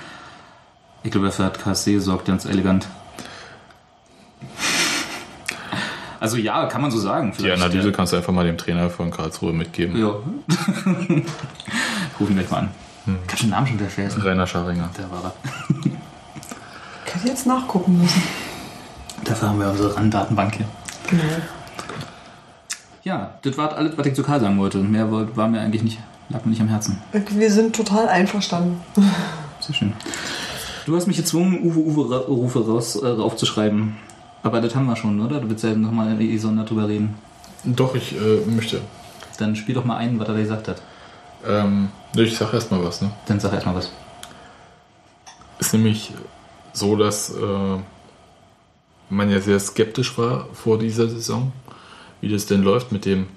Ich glaube, dafür hat KSC gesorgt, ganz elegant. Also ja, kann man so sagen. Die Analyse kannst du einfach mal dem Trainer von Karlsruhe mitgeben. Ja. Ruf ihn gleich mal an. Ich hab den Namen schon wieder vergessen. Rainer Scharinger. Der war er. Ich hätte jetzt nachgucken müssen. Dafür haben wir unsere RAN-Datenbank hier. Genau. Ja, das war alles, was ich zu Karl sagen wollte. Mehr war war mir eigentlich nicht, lag mir nicht am Herzen. Wir sind total einverstanden. Sehr schön. Du hast mich gezwungen, Uwe Uwe Ra- Rufe raus, äh, raufzuschreiben. Aber das haben wir schon, oder? Du willst ja nochmal gesondert drüber reden. Doch, ich äh, möchte. Dann spiel doch mal ein, was er da gesagt hat. Ähm, ich sag erst mal was, ne? Dann sag erstmal was. Ist nämlich so, dass äh, man ja sehr skeptisch war vor dieser Saison, wie das denn läuft mit dem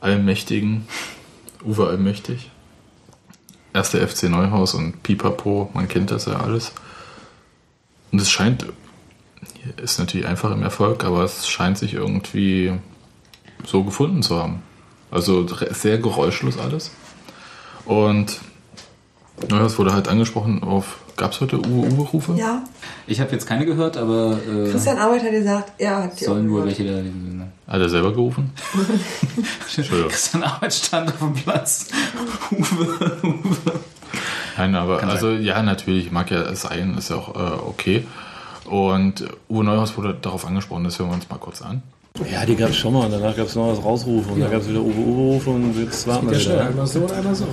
allmächtigen Uwe Allmächtig. Erster FC Neuhaus und Pipapo, man kennt das ja alles. Und es scheint, ist natürlich einfach im Erfolg, aber es scheint sich irgendwie so gefunden zu haben. Also sehr geräuschlos alles. Und Neuhaus wurde halt angesprochen auf, gab es heute Uwe-Uwe-Rufe? Ja, Ich habe jetzt keine gehört, aber äh, Christian Arbeit hat gesagt, er hat die sollen auch wohl welche da. Hat er selber gerufen? Entschuldigung. Christian Arbeit stand auf dem Platz. Uwe, Uwe. Nein, aber also ja, natürlich mag ja sein, ist ja auch äh, okay. Und Uwe Neuhaus wurde darauf angesprochen, das hören wir uns mal kurz an. Ja, die gab es schon mal. Und danach gab es noch was Rausrufe. Und dann gab es wieder Uwe-Uwe-Rufe und jetzt warten wir Ja, schnell, wieder. einmal so und einmal so.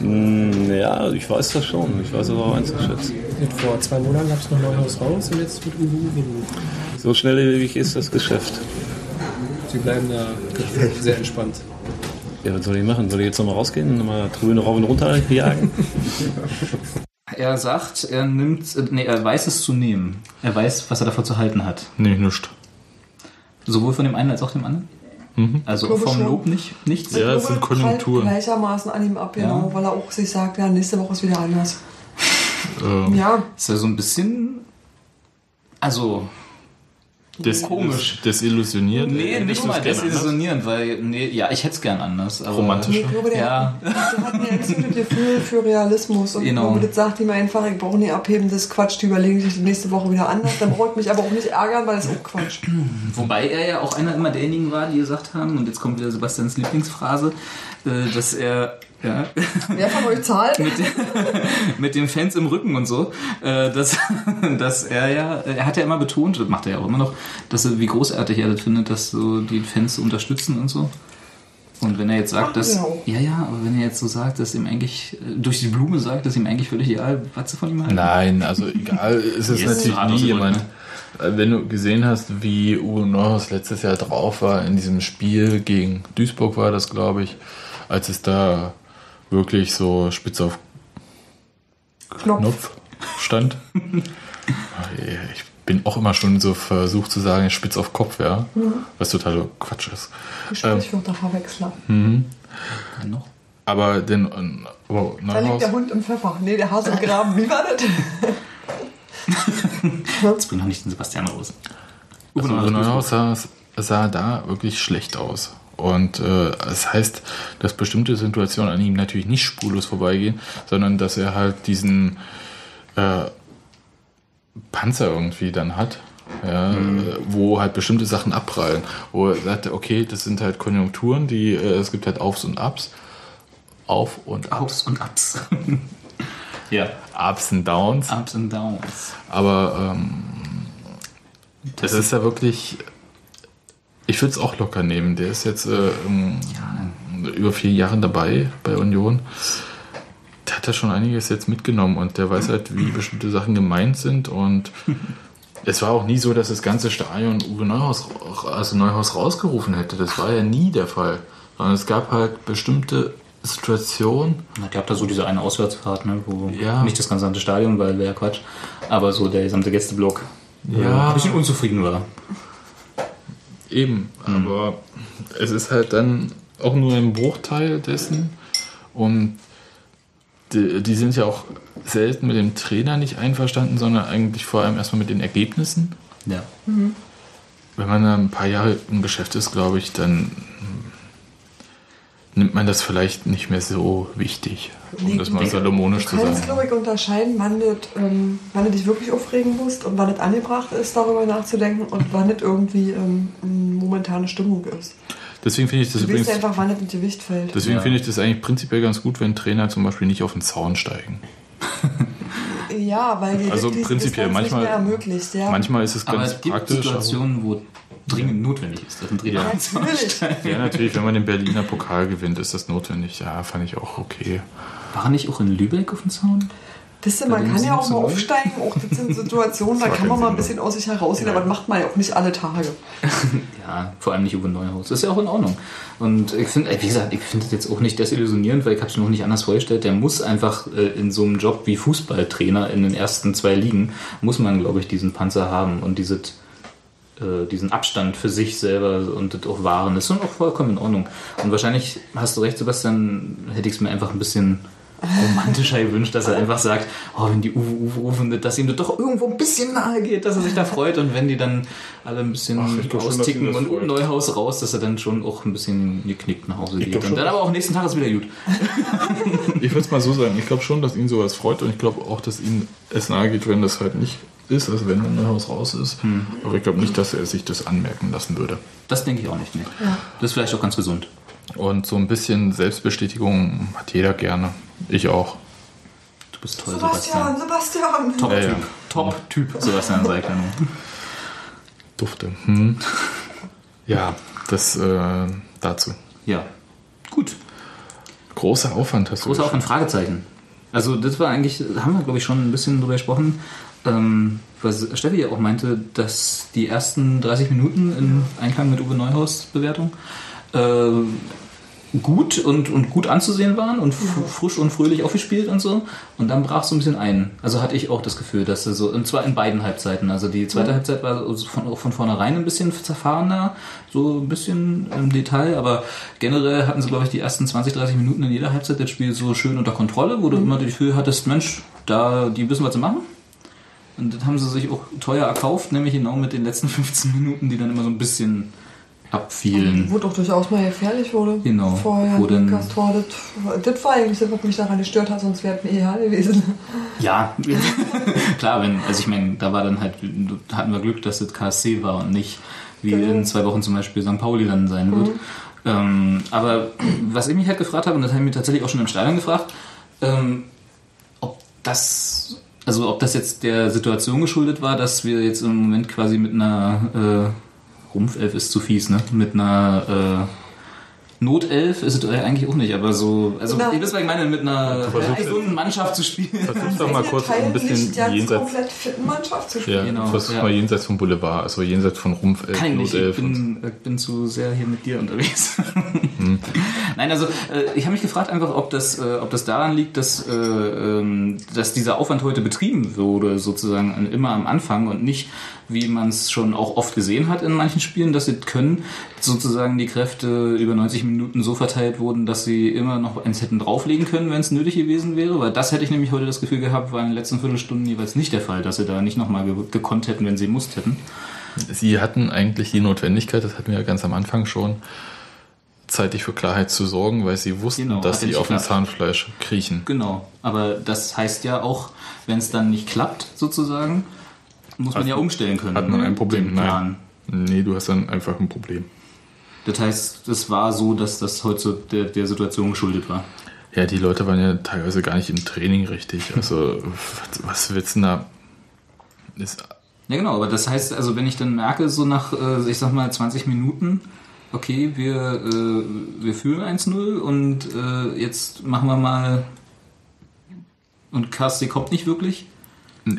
Mm, Ja, ich weiß das schon. Ich weiß das auch einzuschätzen. Und vor zwei Monaten gab es noch Neuhaus raus und jetzt wird Uwe Uwe Uwe. So schnelllebig ist das Geschäft. Sie bleiben da sehr entspannt. Ja, was soll ich machen? Soll ich jetzt nochmal rausgehen? Nochmal Tribüne rauf und runter jagen? Er sagt, er nimmt, äh, nee, er weiß es zu nehmen. Er weiß, was er davon zu halten hat. Nee, nichts. Sowohl von dem einen als auch dem anderen. Also glaube vom schon. Lob nicht, nichts. Ja, es sind Prallt Konjunkturen. gleichermaßen an ihm ab, genau, weil er auch sich sagt, ja, nächste Woche ist wieder anders. Ähm, Ja, Ist ja so ein bisschen, also des, Komisch. Desillusioniert. Nee, Hättest nicht mal desillusionierend, weil, nee, ja, ich hätte es gern anders. Aber Romantisch. ich glaube, der, Ja. der hat ein gutes Gefühl für Realismus. Und Genau. ich glaube, das sagt ihm einfach, ich brauche nicht abheben, das ist Quatsch, die überlegen sich die nächste Woche wieder anders. Dann brauche ich mich aber auch nicht ärgern, weil das ist auch Quatsch. Wobei er ja auch einer immer derjenigen war, die gesagt haben, und jetzt kommt wieder Sebastians Lieblingsphrase, äh, dass er ja, Wer von euch zahlt? mit, den, mit den Fans im Rücken und so, äh, dass, dass er ja, er hat ja immer betont, das macht er ja auch immer noch, dass er, wie großartig er das findet, dass so die Fans unterstützen und so. Und wenn er jetzt sagt, Ach, dass. ja. Ja, ja, aber wenn er jetzt so sagt, dass ihm eigentlich, äh, durch die Blume sagt, dass ihm eigentlich völlig egal, was sie von ihm halten. Nein, also egal ist es Jetzt natürlich nie jemand. Äh, Wenn du gesehen hast, wie Uwe Neuhaus letztes Jahr drauf war in diesem Spiel gegen Duisburg war das, glaube ich, als es da wirklich so spitz auf Knopf. Knopf stand. ich bin auch immer schon so versucht zu sagen, spitz auf Kopf, ja. Was total Quatsch ist. Die Sprichwörter Verwechsler. Mhm. Dann noch. Aber den aber Da liegt der Hund im Pfeffer. Nee, der Hase im Graben. Wie war das? Jetzt bring doch nicht den Sebastian raus. also Neuhaus Neuhaus sah, sah da wirklich schlecht aus. Und äh, das heißt, dass bestimmte Situationen an ihm natürlich nicht spurlos vorbeigehen, sondern dass er halt diesen äh, Panzer irgendwie dann hat, ja, äh, wo halt bestimmte Sachen abprallen. Wo er sagt, okay, das sind halt Konjunkturen, die äh, es gibt halt Aufs und Ups. Auf und Ups. Ups und Ups. ja, Ups und Downs. Ups and Downs. Aber ähm, das ist ja wirklich. Ich würde es auch locker nehmen. Der ist jetzt äh, ähm, über vier Jahre dabei bei Union. Der hat da schon einiges jetzt mitgenommen und der weiß halt, wie bestimmte Sachen gemeint sind. Und es war auch nie so, dass das ganze Stadion Uwe Neuhaus, also Neuhaus rausgerufen hätte. Das war ja nie der Fall. Sondern es gab halt bestimmte Situationen, Na, ihr habt da so diese eine Auswärtsfahrt, ne, wo Ja. nicht das gesamte Stadion, weil wäre ja Quatsch, aber so der gesamte Gästeblock Ja. ein bisschen unzufrieden war. Eben, aber es ist halt dann auch nur ein Bruchteil dessen und die, die sind ja auch selten mit dem Trainer nicht einverstanden, sondern eigentlich vor allem erstmal mit den Ergebnissen. Ja. Wenn man da ein paar Jahre im Geschäft ist, glaube ich, dann nimmt man das vielleicht nicht mehr so wichtig, um das mal salomonisch zu Du kannst, sagen. glaube ich, unterscheiden, wann, das, ähm, wann du dich wirklich aufregen musst und wann es angebracht ist, darüber nachzudenken und wann es irgendwie ähm, eine momentane Stimmung ist. Deswegen finde ich das Du übrigens, einfach, wann es ins Gewicht fällt. deswegen Ja. finde ich das eigentlich prinzipiell ganz gut, wenn Trainer zum Beispiel nicht auf den Zaun steigen. Ja, weil die Also die- die prinzipiell, manchmal- nicht mehr ermöglicht. Ja. Manchmal ist es Aber ganz es gibt praktisch. aber- Situationen, wo dringend notwendig ist, dass ein Trainer Ja. Natürlich. Ja, natürlich, wenn man den Berliner Pokal gewinnt, ist das notwendig. Ja, fand ich auch okay. War nicht auch in Lübeck auf dem Zaun? Das ist, man kann ja auch 7 zu mal 0. aufsteigen, auch das sind Situationen, da Das kann man mal ein 7-0. bisschen aus sich herausgehen, aber das macht man ja auch nicht alle Tage. Ja, vor allem nicht Uwe Neuhaus. Das ist ja auch in Ordnung. Und ich finde, wie gesagt, ich finde das jetzt auch nicht desillusionierend, weil ich habe es mir noch nicht anders vorgestellt. Der muss einfach äh, in so einem Job wie Fußballtrainer in den ersten zwei Ligen, muss man, glaube ich, diesen Panzer haben und dieses, äh, diesen Abstand für sich selber und das auch wahren. Das ist schon auch vollkommen in Ordnung. Und wahrscheinlich hast du recht, Sebastian, hätte ich es mir einfach ein bisschen romantischer gewünscht, dass er einfach sagt, oh, wenn die Uwe Uwe rufen, dass ihm das doch irgendwo ein bisschen nahe geht, dass er sich da freut und wenn die dann alle ein bisschen Ach, austicken das und. Neuhaus raus, dass er dann schon auch ein bisschen geknickt nach Hause Ich geht. Und schon, dann aber auch nächsten Tag ist wieder gut. Ich würde es mal so sagen, ich glaube schon, dass ihn sowas freut und ich glaube auch, dass ihm es nahe geht, wenn das halt nicht ist, also wenn ein Haus raus ist. Aber ich glaube nicht, dass er sich das anmerken lassen würde. Das denke ich auch nicht. Nee. Das ist vielleicht auch ganz gesund. Und so ein bisschen Selbstbestätigung hat jeder gerne. Ich auch. Du bist toll, Sebastian, Sebastian. Top Ja, Typ. ja. Top Typ, Sebastian Seikler. Dufte. Hm. Ja, das äh, dazu. Ja, gut. Großer Aufwand hast du. Großer Aufwand, Fragezeichen. Also das war eigentlich, haben wir glaube ich schon ein bisschen drüber gesprochen, ähm, was Steffi ja auch meinte, dass die ersten 30 Minuten in Einklang mit Uwe Neuhaus Bewertung äh, gut und, und gut anzusehen waren und f- frisch und fröhlich aufgespielt und so. Und dann brach so ein bisschen ein. Also hatte ich auch das Gefühl, dass er so, und zwar in beiden Halbzeiten. Also die zweite Mhm. Halbzeit war von, von vornherein ein bisschen zerfahrener, so ein bisschen im Detail, aber generell hatten sie, glaube ich, die ersten 20, 30 Minuten in jeder Halbzeit das Spiel so schön unter Kontrolle, wo du immer das Gefühl hattest, Mensch, da, die wissen, was sie machen. Und das haben sie sich auch teuer erkauft, nämlich genau mit den letzten 15 Minuten, die dann immer so ein bisschen abfielen. Wo doch durchaus mal gefährlich wurde. Genau. Vorher Wo Tor, das, das war eigentlich das, was mich daran gestört hat, sonst wäre es mir egal gewesen. Ja, klar, wenn, also ich meine, da war dann halt, hatten wir Glück, dass das KSC war und nicht wie Genau. in zwei Wochen zum Beispiel St. Pauli dann sein wird. Mhm. Ähm, aber was ich mich halt gefragt habe, und das habe ich mir tatsächlich auch schon im Stadion gefragt, ähm, ob das, also ob das jetzt der Situation geschuldet war, dass wir jetzt im Moment quasi mit einer äh, Rumpfelf ist zu fies, ne? Mit einer äh, Notelf ist es eigentlich auch nicht, aber so, also Na. ihr wisst, was ich meine, mit einer gesunden Mannschaft zu spielen. Versuch's doch mal Wir kurz ein bisschen jenseits. komplett fitten Mannschaft zu Ja, spielen. Genau, versuch's ja. mal jenseits vom Boulevard, also jenseits von Rumpf, Kann ich nicht, ich Notelf bin, ich bin zu sehr hier mit dir unterwegs. Nein, also äh, ich habe mich gefragt einfach, ob das, äh, ob das daran liegt, dass, äh, ähm, dass dieser Aufwand heute betrieben wurde, sozusagen immer am Anfang und nicht, wie man es schon auch oft gesehen hat in manchen Spielen, dass sie können, sozusagen die Kräfte über 90 Minuten so verteilt wurden, dass sie immer noch eins hätten drauflegen können, wenn es nötig gewesen wäre, weil das hätte ich nämlich heute das Gefühl gehabt, war in den letzten Viertelstunden jeweils nicht der Fall, dass sie da nicht nochmal ge gekonnt hätten, wenn sie musst hätten. Sie hatten eigentlich die Notwendigkeit, das hatten wir ja ganz am Anfang schon, zeitig für Klarheit zu sorgen, weil sie wussten, Genau, dass sie auf dem. Zahnfleisch kriechen. Genau, aber das heißt ja auch, wenn es dann nicht klappt, sozusagen, muss man Hat- ja umstellen können. Hat man ein Problem? Nein. Nee, du hast dann einfach ein Problem. Das heißt, es war so, dass das heute so der, der Situation geschuldet war. Ja, die Leute waren ja teilweise gar nicht im Training richtig. Also, was, was willst du denn da? Ist, Ja, genau, aber das heißt, also wenn ich dann merke, so nach, äh, ich sag mal, 20 Minuten, okay, wir, äh, wir führen 1-0 und äh, jetzt machen wir mal. Und KSC kommt nicht wirklich.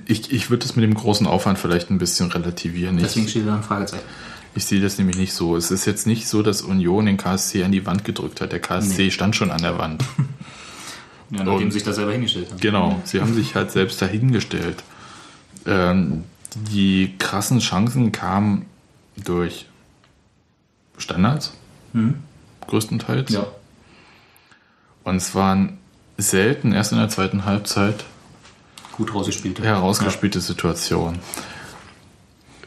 ich ich würde das mit dem großen Aufwand vielleicht ein bisschen relativieren. Deswegen Ich, steht da ein Fragezeichen. ich sehe das nämlich nicht so. Es ist jetzt nicht so, dass Union den KSC an die Wand gedrückt hat. Der KSC Nee. stand schon an der Wand. Ja, nachdem Und- sich das selber hingestellt haben. Genau, sie haben sich halt selbst dahingestellt. Ähm, die krassen Chancen kamen durch Standards, Hm? größtenteils. Ja. Und es waren selten, erst in der zweiten Halbzeit, Gut rausgespielt. herausgespielte Situationen.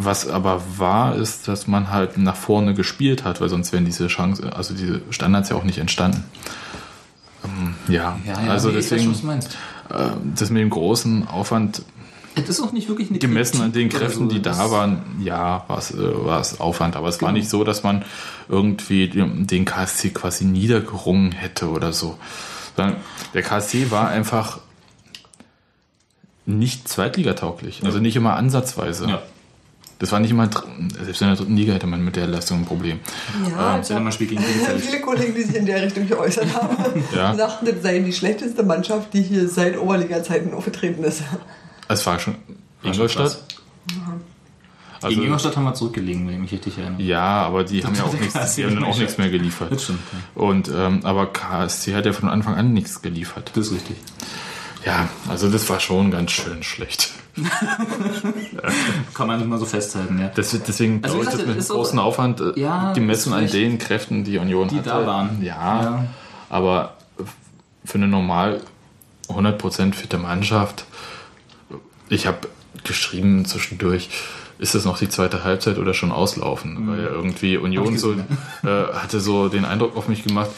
Was aber wahr ist, dass man halt nach vorne gespielt hat, weil sonst wären diese Chancen, also diese Standards ja auch nicht entstanden. Ähm, ja, Ja, ja, also weiß deswegen, meinst. äh, das mit dem großen Aufwand Es ist auch nicht wirklich eine gemessen an den Kritik Kräften, so. die da Das- waren, ja, war es, äh, war es Aufwand. Aber es war Genau. nicht so, dass man irgendwie den KSC quasi niedergerungen hätte oder so. Sondern der KSC war einfach nicht zweitligatauglich. Also nicht immer ansatzweise. Ja. Das war nicht immer, selbst in der dritten Liga hätte man mit der Leistung ein Problem. Ja, Ähm, ich hab man spielt gegen Bielefeld. viele Kollegen, die sich in der Richtung geäußert haben, Ja. sagten, das sei die schlechteste Mannschaft, die hier seit Oberliga-Zeiten aufgetreten ist. Es war schon Ingolstadt. krass. Also, Gegen Ingolstadt haben wir zurückgelegen, wenn ich mich richtig erinnere. Ja, aber die haben ja auch nichts, die haben dann auch nicht. nichts mehr geliefert. Das stimmt. Und ähm, aber KSC hat ja von Anfang an nichts geliefert. Das ist richtig. Ja, also das war schon ganz schön schlecht. Kann man mal so festhalten, ja. Das, deswegen Also glaube ich, das gesagt, mit auch- großen Aufwand äh, Ja, gemessen an den Kräften, die Union Die hatte. da waren. Ja, Ja. aber für eine normal 100% fitte Mannschaft. Ich habe geschrieben zwischendurch, ist das noch die zweite Halbzeit oder schon auslaufen? Weil irgendwie Union so, äh, hatte so den Eindruck auf mich gemacht,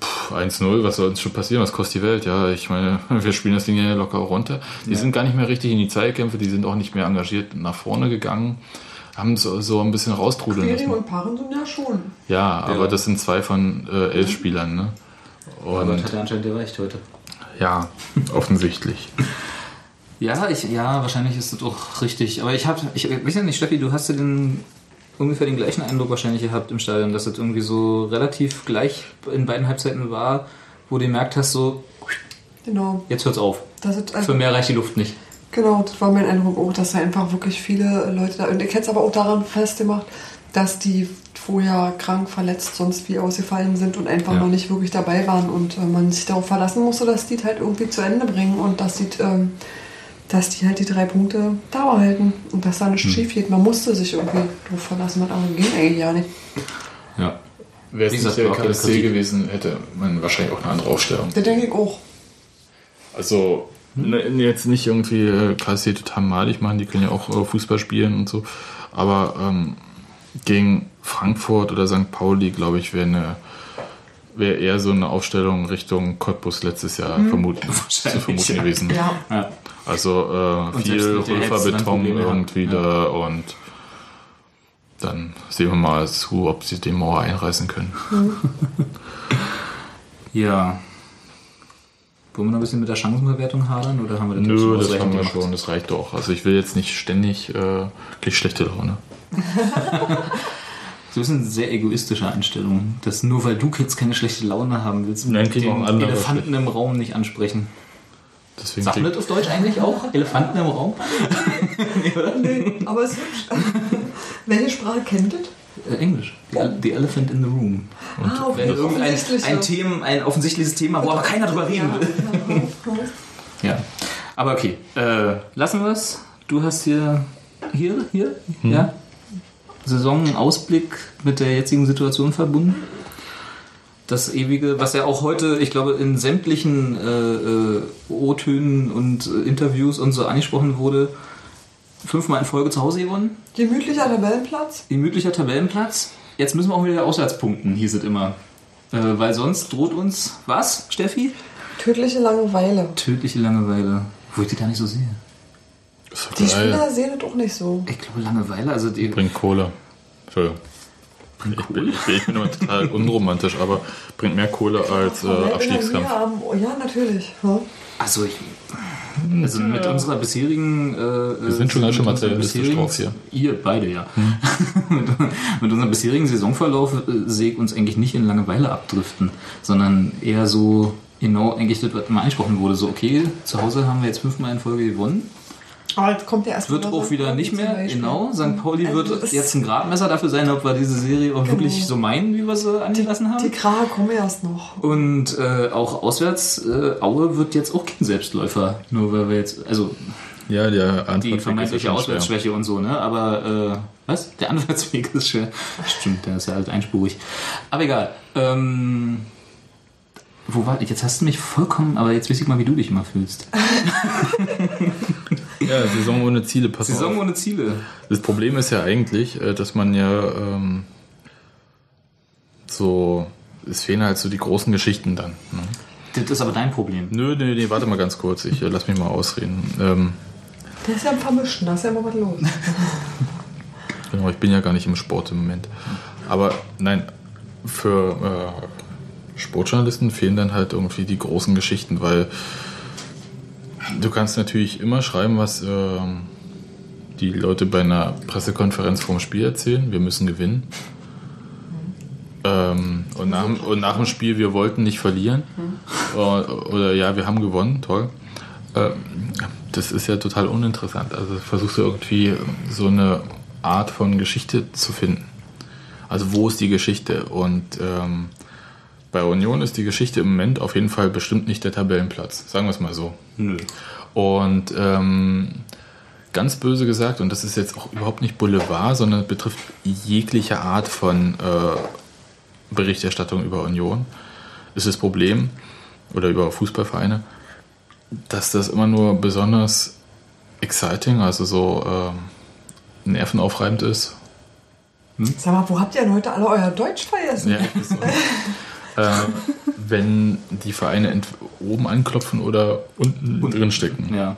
pff, 1-0, was soll uns schon passieren? Was kostet die Welt? Ja, ich meine, wir spielen das Ding ja locker runter. Die sind gar nicht mehr richtig in die Zeitkämpfe, die sind auch nicht mehr engagiert nach vorne gegangen, haben so, so ein bisschen raustrudeln Quering lassen. und Parensen ja schon. Ja, aber das sind zwei von äh, elf Spielern, ne? Aber Und hat er anscheinend gereicht heute. ja, offensichtlich. Ja, ich, ja, wahrscheinlich ist das auch richtig. Aber ich habe, ich weiß ja nicht, Steffi, du hast ja den ungefähr den gleichen Eindruck wahrscheinlich gehabt im Stadion, dass das irgendwie so relativ gleich in beiden Halbzeiten war, wo du gemerkt hast, so, Genau. jetzt hört's auf. Das ist also, Für mehr reicht die Luft nicht. Genau, das war mein Eindruck auch, dass da einfach wirklich viele Leute da. Und ich hätte es aber auch daran festgemacht, dass die vorher krank, verletzt, sonst wie ausgefallen sind und einfach Ja. noch nicht wirklich dabei waren und äh, man sich darauf verlassen musste, dass die halt irgendwie zu Ende bringen und dass die, ähm, dass die halt die drei Punkte Dauer halten und dass da nichts Hm. schief geht. Man musste sich irgendwie darauf verlassen, aber ging eigentlich ja nicht. Ja. Wäre es nicht gesagt, der KSC gewesen, hätte man wahrscheinlich auch eine andere Aufstellung. Das denke ich auch. Also ne, jetzt nicht irgendwie äh, KSC total malig machen, die können ja auch äh, Fußball spielen und so. Aber ähm, gegen Frankfurt oder St. Pauli, glaube ich, wäre eine wäre eher so eine Aufstellung Richtung Cottbus letztes Jahr Mhm. vermuten, zu vermuten ja. gewesen. Ja. Ja. Also äh, viel Röferbeton irgendwie da und dann sehen wir mal zu, ob sie den Mauer einreißen können. Ja. Wollen wir noch ein bisschen mit der Chancenbewertung hadern oder haben wir das Nö, das haben wir gemacht? schon, das reicht doch. Also ich will jetzt nicht ständig äh, schlechte Laune. So ist eine sehr egoistische Einstellung, dass nur weil du jetzt keine schlechte Laune haben willst, Nein, den Elefanten im Raum nicht ansprechen. Deswegen Sagt man das auf Deutsch eigentlich auch? Elefanten im Raum? Nee, aber es. Welche Sprache kennt ihr? Äh, Englisch. The, the Elephant in the Room. Ah, okay. Wenn irgendein Offensichtlich ein, so. Themen, ein offensichtliches Thema, wo aber keiner drüber reden will. Ja. Aber okay. Äh, lassen wir es. Du hast hier. Hier? Hier? Ja? Saisonausblick mit der jetzigen Situation verbunden. Das ewige, was ja auch heute, ich glaube, in sämtlichen äh, äh, O-Tönen und äh, Interviews und so angesprochen wurde, fünfmal in Folge zu Hause gewonnen. Gemütlicher Tabellenplatz? Gemütlicher Tabellenplatz. Jetzt müssen wir auch wieder Auswärtspunkten, hieß es immer. Äh, weil sonst droht uns was, Steffi? Tödliche Langeweile. Tödliche Langeweile. Wo ich die gar nicht so sehe. Doch Die geil. Spieler sehen das auch nicht so. Ich glaube, Langeweile, also die. Bringt Kohle. Entschuldigung. Ich bin, ich bin, ich bin immer total unromantisch, aber bringt mehr Kohle als äh, Abstiegskampf. oh, Ja, natürlich. Ja. Also ich. Also mit unserer bisherigen. Äh, Wir sind schon ganz schön materialistisch drauf hier. Ihr beide, ja. mit, mit unserem bisherigen Saisonverlauf äh, sehe ich uns eigentlich nicht in Langeweile abdriften, sondern eher so. Genau, eigentlich das, was mal angesprochen wurde. So, okay, zu Hause haben wir jetzt fünfmal in Folge gewonnen. Aber jetzt kommt ja erst Wird auch wieder nicht mehr, genau. St. Pauli Also wird jetzt ein Gradmesser dafür sein, ob wir diese Serie auch Genau. wirklich so meinen, wie wir sie angelassen haben. Die Krahe kommen erst noch. Und äh, auch auswärts, äh, Aue wird jetzt auch kein Selbstläufer, nur weil wir jetzt, also Ja, der die Antwortweg ist vermeintliche schwer. Auswärtsschwäche und so, ne? Aber äh, was? Der Anwärtsweg ist schwer. Stimmt, der ist ja halt einspurig. Aber egal. Ähm, wo war ich? Jetzt hast du mich vollkommen, aber jetzt weiß ich mal, wie du dich immer fühlst. Ja, Saison ohne Ziele, pass Saison auf. ohne Ziele. Das Problem ist ja eigentlich, äh, dass man ja ähm, so, es fehlen halt so die großen Geschichten dann. Ne? Das ist aber dein Problem. Nö, nee, nee, warte mal ganz kurz, ich äh, lass mich mal ausreden. Ähm, Der ist ja am Vermischen, da ist ja immer was los. Genau, ich bin ja gar nicht im Sport im Moment. Aber nein, für äh, Sportjournalisten fehlen dann halt irgendwie die großen Geschichten, weil du kannst natürlich immer schreiben, was ähm, die Leute bei einer Pressekonferenz vorm Spiel erzählen. Wir müssen gewinnen. Ähm, und, nach, dem- und nach dem Spiel, wir wollten nicht verlieren. Oder, oder ja, wir haben gewonnen, toll. Ähm, das ist ja total uninteressant. Also versuchst du irgendwie so eine Art von Geschichte zu finden. Also wo ist die Geschichte? Und ähm, bei Union ist die Geschichte im Moment auf jeden Fall bestimmt nicht der Tabellenplatz. Sagen wir es mal so. Nö. Und ähm, ganz böse gesagt, und das ist jetzt auch überhaupt nicht Boulevard, sondern betrifft jegliche Art von äh, Berichterstattung über Union, ist das Problem, oder über Fußballvereine, dass das immer nur besonders exciting, also so ähm, nervenaufreibend ist. Sag mal, wo habt ihr denn heute alle euer Deutsch vergessen? Ja. äh, wenn die Vereine ent- oben anklopfen oder unten drin stecken. Ja.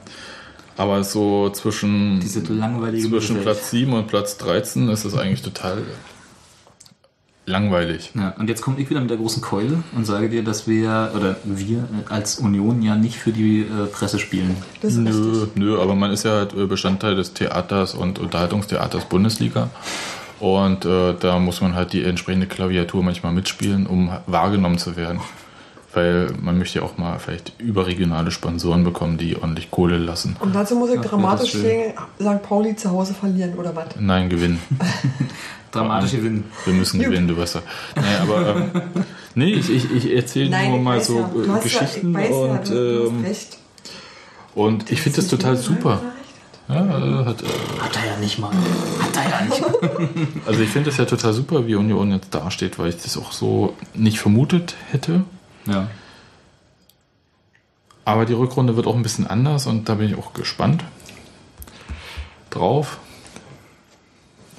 Aber so zwischen, zwischen. Platz 7 und Platz 13 ist es eigentlich total langweilig. Ja, und jetzt komme ich wieder mit der großen Keule und sage dir, dass wir, oder wir als Union ja nicht für die äh, Presse spielen. Das ist Nö, nö, aber man ist ja halt Bestandteil des Theaters und Unterhaltungstheaters Bundesliga. Und äh, da muss man halt die entsprechende Klaviatur manchmal mitspielen, um wahrgenommen zu werden. Weil man möchte ja auch mal vielleicht überregionale Sponsoren bekommen, die ordentlich Kohle lassen. Und dazu muss ich Ach, dramatisch gegen St. Pauli zu Hause verlieren, oder was? Nein, gewinnen. Dramatisch gewinnen. Wir müssen gewinnen, du weißt ja. Nee, aber ähm, nee, ich, ich, ich erzähle nur ich mal so ja. Äh, Geschichten ja, ja, und, ähm, und ich finde das total super. Ja, äh, hat, äh, Hat er ja nicht mal. Hat er ja nicht mal. Also ich finde es ja total super, wie Union jetzt dasteht, weil ich das auch so nicht vermutet hätte. Ja. Aber die Rückrunde wird auch ein bisschen anders und da bin ich auch gespannt drauf.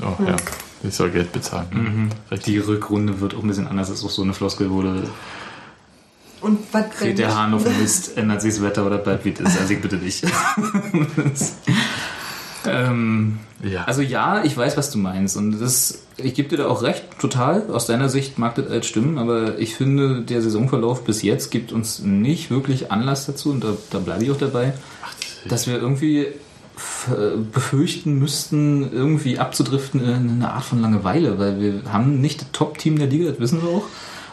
Oh ja, ich soll Geld bezahlen. Richtig. Die Rückrunde wird auch ein bisschen anders. Das ist auch so eine Floskel, wo du Und was dreht der Hahn auf den Mist, ändert sich das Wetter oder bleibt wie es ist. Also ich bitte nicht. Das- ähm, Ja. Also ja, ich weiß, was du meinst. Und das, ich gebe dir da auch recht, total. Aus deiner Sicht mag das alles stimmen, aber ich finde, der Saisonverlauf bis jetzt gibt uns nicht wirklich Anlass dazu, und da, da bleibe ich auch dabei, dass wir irgendwie äh, befürchten müssten, irgendwie abzudriften in eine Art von Langeweile, weil wir haben nicht das Top-Team der Liga, das wissen wir auch.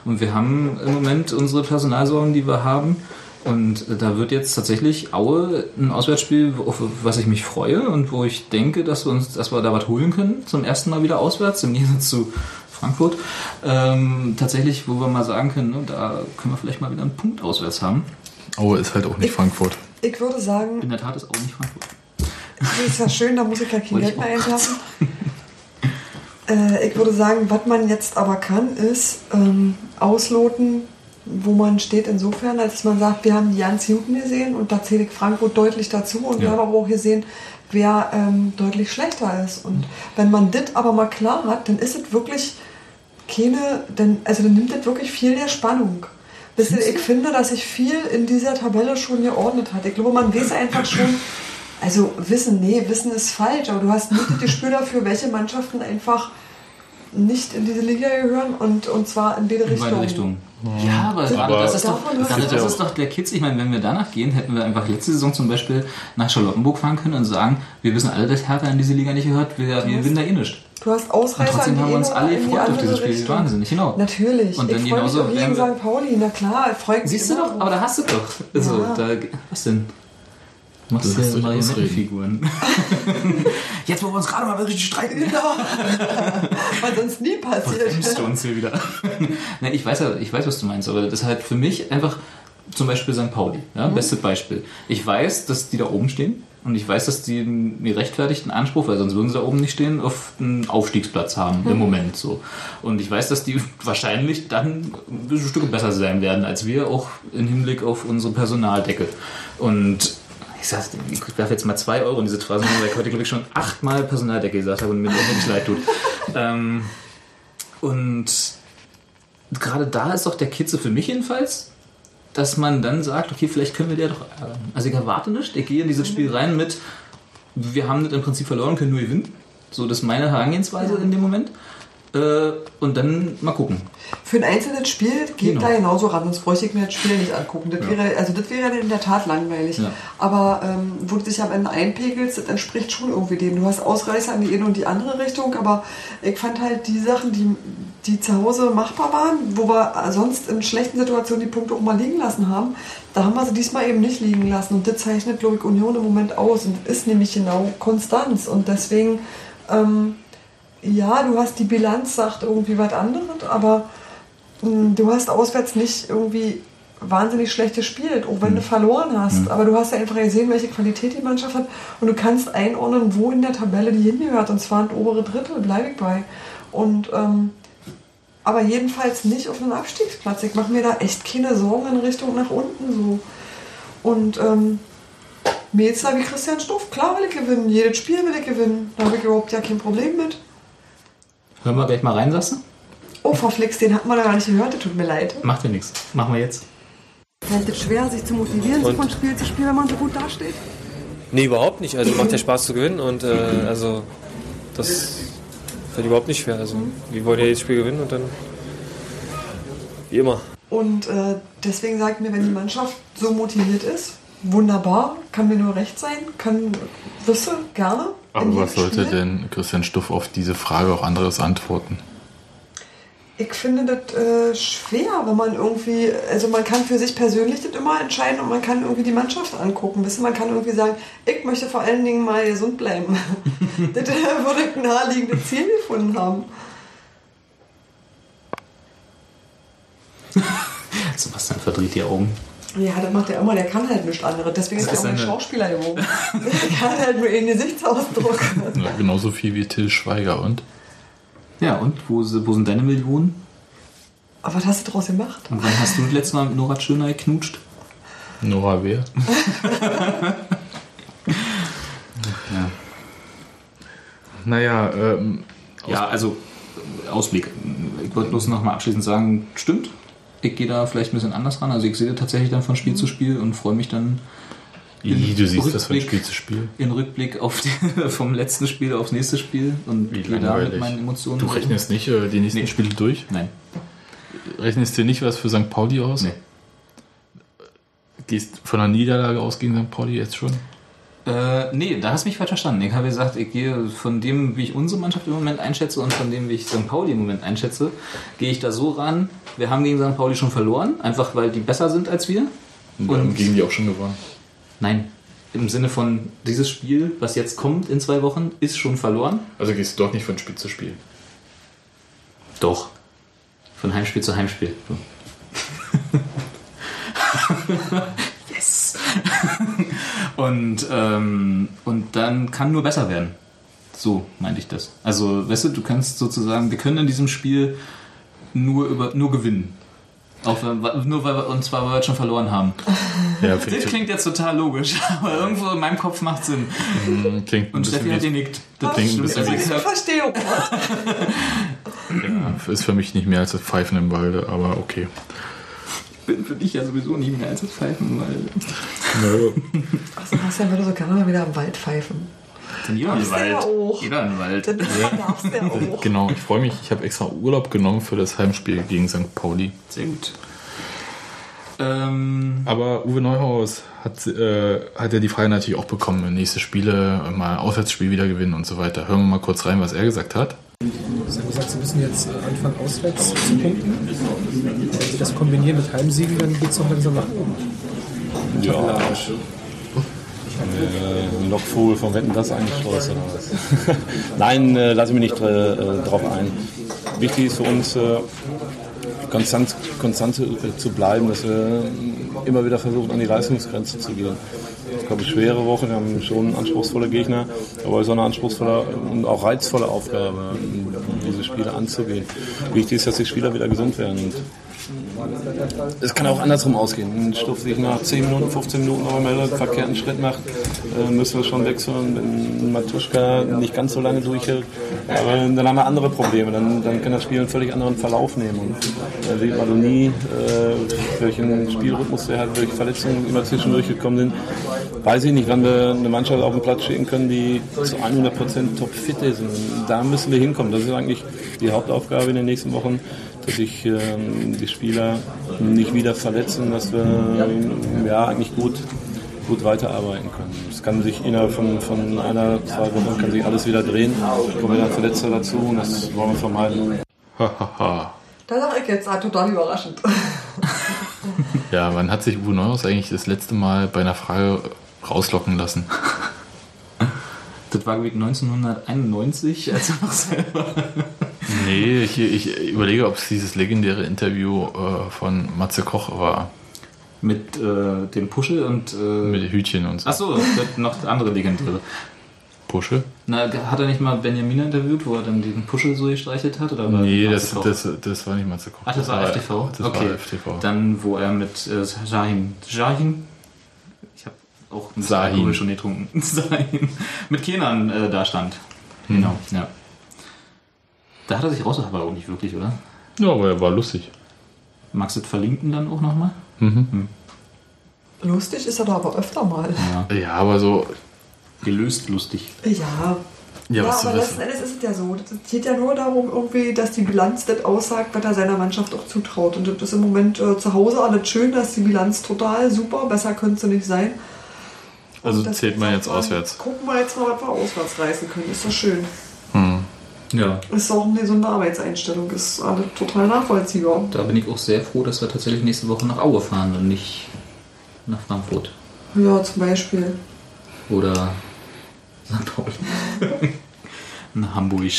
Und wir haben im Moment unsere Personalsorgen, die wir haben. Und da wird jetzt tatsächlich Aue ein Auswärtsspiel, auf was ich mich freue und wo ich denke, dass wir uns, dass wir da was holen können, zum ersten Mal wieder auswärts, im Gegensatz zu Frankfurt. Ähm, tatsächlich, wo wir mal sagen können, ne, da können wir vielleicht mal wieder einen Punkt auswärts haben. Aue ist halt auch nicht Frankfurt. Ich würde sagen, In der Tat ist Aue nicht Frankfurt. das ist ja schön, da muss ich ja kein Geld ich mehr einwerfen. Äh, ich würde sagen, was man jetzt aber kann, ist ähm, ausloten, wo man steht insofern, als man sagt, wir haben die ganz Jugend gesehen und da zähle ich Frankfurt deutlich dazu und wir Ja. haben aber auch gesehen, wer ähm, deutlich schlechter ist. Und wenn man das aber mal klar hat, dann ist es wirklich keine, dann, also dann nimmt das wirklich viel der Spannung. Wisst ihr, ich finde, dass sich viel in dieser Tabelle schon geordnet hat. Ich glaube, man weiß einfach schon, also Wissen, nee, Wissen ist falsch, aber du hast nicht das Gespür dafür, welche Mannschaften einfach nicht in diese Liga gehören und, und zwar in beide In Richtungen. beide Richtungen. Ja, aber, gerade Aber- das ist doch, gerade das ist doch der Kitz. Ich meine, wenn wir danach gehen, hätten wir einfach letzte Saison zum Beispiel nach Charlottenburg fahren können und sagen, wir wissen alle, dass Hertha in diese Liga nicht gehört, wir, wir gewinnen da eh nicht. Du hast Und Ausreißer trotzdem in die haben wir uns alle gefreut auf dieses Spiel. Richtung. Wahnsinnig, genau. Natürlich. Und dann ich freue mich genauso auch gegen St. Pauli, na klar, freut mich Siehst du doch, aber da hast du doch. Also, Ja. da, was denn? Machst Du ja Marionettenfiguren. Jetzt, wo wir uns gerade mal wirklich streiten. Genau. Was sonst nie passiert. Bremst du uns hier wieder. Nein, ich weiß ja, ich weiß, was du meinst, aber das ist halt für mich einfach zum Beispiel St. Pauli, ja, bestes Beispiel. Ich weiß, dass die da oben stehen und ich weiß, dass die einen gerechtfertigten Anspruch, weil sonst würden sie da oben nicht stehen, auf einen Aufstiegsplatz haben im Moment so. Und ich weiß, dass die wahrscheinlich dann ein bisschen Stücke besser sein werden als wir, auch im Hinblick auf unsere Personaldecke. Und ich sag's, ich werfe jetzt mal zwei Euro in diese Phrase, weil ich heute, glaube ich, schon achtmal Personaldecke gesagt habe und mir wirklich leid tut. Ähm, und gerade da ist doch der Kitzel für mich jedenfalls, dass man dann sagt, okay, vielleicht können wir der doch. äh, Also ich erwarte nicht, ich gehe in dieses Spiel rein mit, wir haben das im Prinzip verloren, können nur gewinnen. So, das ist meine Herangehensweise in dem Moment. Äh, und dann mal gucken. Für ein einzelnes Spiel geht Genau. da genauso ran, sonst bräuchte ich mir das Spiel nicht angucken. Das wäre, also das wäre in der Tat langweilig. Ja. Aber ähm, wo du dich am Ende einpegelst, das entspricht schon irgendwie dem. Du hast Ausreißer in die eine und die andere Richtung, aber ich fand halt die Sachen, die, die zu Hause machbar waren, wo wir sonst in schlechten Situationen die Punkte auch mal liegen lassen haben, da haben wir sie diesmal eben nicht liegen lassen. Und das zeichnet, glaube ich, Union im Moment aus. Und ist nämlich genau Konstanz. Und deswegen, ähm, ja, du hast die Bilanz, sagt irgendwie was anderes, aber mh, du hast auswärts nicht irgendwie wahnsinnig schlecht gespielt, auch wenn du verloren hast. Aber du hast ja einfach gesehen, welche Qualität die Mannschaft hat und du kannst einordnen, wo in der Tabelle die hingehört. Und zwar in obere Drittel, bleibe ich bei. Und ähm, aber jedenfalls nicht auf einem Abstiegsplatz. Ich mache mir da echt keine Sorgen in Richtung nach unten so. Und ähm, Mädels wie Christian Stuff, klar will ich gewinnen. Jedes Spiel will ich gewinnen. Da habe ich überhaupt ja kein Problem mit. Hören wir gleich mal rein, sagst du? Oh, Frau Flix, den hat man ja gar nicht gehört, das tut mir leid. Macht ja nichts. Machen wir jetzt. Fällt es schwer, sich zu motivieren, so von Spiel zu Spiel, wenn man so gut dasteht? Nee, überhaupt nicht. Also macht ja Spaß zu gewinnen und äh, also das fällt überhaupt nicht schwer. Also wir wollen ja jedes Spiel gewinnen und dann wie immer. Und äh, deswegen sagt mir, wenn die Mannschaft so motiviert ist, wunderbar, kann mir nur recht sein, kann, wüsste, gerne. Aber was sollte Spiel. denn Christian Stuff auf diese Frage auch anderes antworten? Ich finde das äh, schwer, wenn man irgendwie, also man kann für sich persönlich das immer entscheiden und man kann irgendwie die Mannschaft angucken. Wissen, man kann irgendwie sagen, ich möchte vor allen Dingen mal gesund bleiben. das äh, würde ein naheliegendes Ziel gefunden haben. Sebastian verdreht die Augen. Ja, das macht er immer, der kann halt nichts anderes. Deswegen Das ist er auch ein Schauspieler geworden. der kann halt nur einen Gesichtsausdruck. Ja, genauso viel wie Till Schweiger und? Ja, und wo, wo sind deine Millionen? Aber was hast du draus gemacht? Und wann hast du das letzte Mal mit Nora Schöner geknutscht? Nora wer? Ja. Naja, ähm, Ja, also Ausblick. Ich wollte bloß noch mal abschließend sagen, stimmt. Ich gehe da vielleicht ein bisschen anders ran. Also ich sehe tatsächlich dann von Spiel zu Spiel und freue mich dann Ih, du siehst das von Rückblick- Spiel zu Spiel. in Rückblick auf die, vom letzten Spiel aufs nächste Spiel und Wie gehe da mit meinen Emotionen. Du rechnest nicht äh, die nächsten Nee. Spiele durch? Nein. Rechnest dir nicht was für St. Pauli aus? Nee. Gehst von einer Niederlage aus gegen St. Pauli jetzt schon? Äh, nee, da hast du mich falsch verstanden. Ich habe gesagt, ich gehe von dem, wie ich unsere Mannschaft im Moment einschätze und von dem, wie ich St. Pauli im Moment einschätze, gehe ich da so ran. Wir haben gegen St. Pauli schon verloren, einfach weil die besser sind als wir. Und haben gegen die auch schon gewonnen. Nein, im Sinne von dieses Spiel, was jetzt kommt in zwei Wochen, ist schon verloren. Also gehst du doch nicht von Spiel zu Spiel. Doch. Von Heimspiel zu Heimspiel. und, ähm, und dann kann nur besser werden. So meinte ich das. Also, weißt du, du kannst sozusagen, wir können in diesem Spiel nur, über, nur gewinnen. Auch wenn, nur weil wir, und zwar, weil wir schon verloren haben. Ja, Das klingt jetzt total logisch, aber irgendwo in meinem Kopf macht Sinn. Mhm, Klingt Und Steffi hat genickt. Das klingt ein bisschen wie- ich hab- Verstehung. Ja, ist für mich nicht mehr als das Pfeifen im Walde, aber okay. Bin für dich ja sowieso nicht mehr als das Pfeifen, weil. Ach, Sebastian würde so gerne mal wieder im Wald pfeifen. Jeder Darfst im du Wald. Jeder im Wald. Du ja auch. Genau, ich freue mich. Ich habe extra Urlaub genommen für das Heimspiel gegen St. Pauli. Sehr gut. Ähm, Aber Uwe Neuhaus hat, äh, hat ja die Frage natürlich auch bekommen, nächste Spiele, mal Auswärtsspiel wieder gewinnen und so weiter. Hören wir mal kurz rein, was er gesagt hat. Sie haben gesagt, Sie müssen jetzt äh, anfangen, auswärts zu punkten. Wenn Sie das kombinieren mit Heimsiegen, dann geht es doch langsam nach oben. Ja. Äh, Lockvogel von Wetten, das eigentlich stolz oder was? Nein, äh, lasse mich nicht äh, äh, drauf ein. Wichtig ist für uns, äh, konstant, konstant zu, äh, zu bleiben, dass wir immer wieder versuchen, an die Leistungsgrenze zu gehen. Ich glaube, schwere Woche, wir haben schon anspruchsvolle Gegner, aber es ist auch eine anspruchsvolle und auch reizvolle Aufgabe, diese Spiele anzugehen. Wichtig ist, dass die Spieler wieder gesund werden. Und es kann auch andersrum ausgehen. Wenn Stuff sich nach 10 Minuten, 15 Minuten noch einmal einen verkehrten Schritt macht, äh, müssen wir schon wechseln. Wenn Matuschka nicht ganz so lange durchhält, aber dann haben wir andere Probleme. Dann, dann kann das Spiel einen völlig anderen Verlauf nehmen. Und da sieht man nie, äh, welchen Spielrhythmus der halt durch Verletzungen immer zwischendurch gekommen sind. Weiß ich nicht, wann wir eine Mannschaft auf den Platz schicken können, die zu 100% topfit ist. Und da müssen wir hinkommen. Das ist eigentlich die Hauptaufgabe in den nächsten Wochen dass sich ähm, die Spieler nicht wieder verletzen, dass wir ja, eigentlich gut, gut weiterarbeiten können. Es kann sich innerhalb von, von einer, zwei Wochen kann sich alles wieder drehen, kommen wieder Verletzte dazu und das wollen wir vermeiden. Hahaha. Da sag ich jetzt, ah, total überraschend. ja, wann hat sich Uwe Neuhaus eigentlich das letzte Mal bei einer Frage rauslocken lassen? das war, glaube ich, 1991, als er noch selber. Nee, ich, ich überlege, ob es dieses legendäre Interview äh, von Matze Koch war. Mit äh, dem Puschel und. Äh, Mit Hütchen und so. Achso, noch andere legendäre. Puschel? Na, hat er nicht mal Benjamin interviewt, wo er dann den Puschel so gestreichelt hat? Oder Nee, das, das, das war nicht Matze Koch. Ach, das, war FTV? Das okay. war FTV. Dann, wo er mit äh, Shahin, Shahin auch ein. Alkohol schon getrunken. Sahin. Mit Kenan äh, da stand. Genau, ja. Da hat er sich raus, aber auch nicht wirklich, oder? Ja, aber er war lustig. Magst du das verlinken dann auch nochmal? Mhm. Lustig ist er da aber öfter mal. Ja. Ja, aber so. Gelöst lustig. Ja. Ja, was aber letzten Endes ist es ja so. Es geht ja nur darum, irgendwie, dass die Bilanz das aussagt, was er seiner Mannschaft auch zutraut. Und das ist im Moment äh, zu Hause alles schön, dass die Bilanz total super, besser könnte sie nicht sein. Also das zählt man jetzt man, auswärts. Gucken wir jetzt mal, was wir auswärts reißen können. Ist doch schön. Hm. Ja. Ist auch eine gesunde Arbeitseinstellung. Ist alles total nachvollziehbar. Da bin ich auch sehr froh, dass wir tatsächlich nächste Woche nach Aue fahren und nicht nach Frankfurt. Ja, zum Beispiel. Oder St. Pauli. nach Hamburg.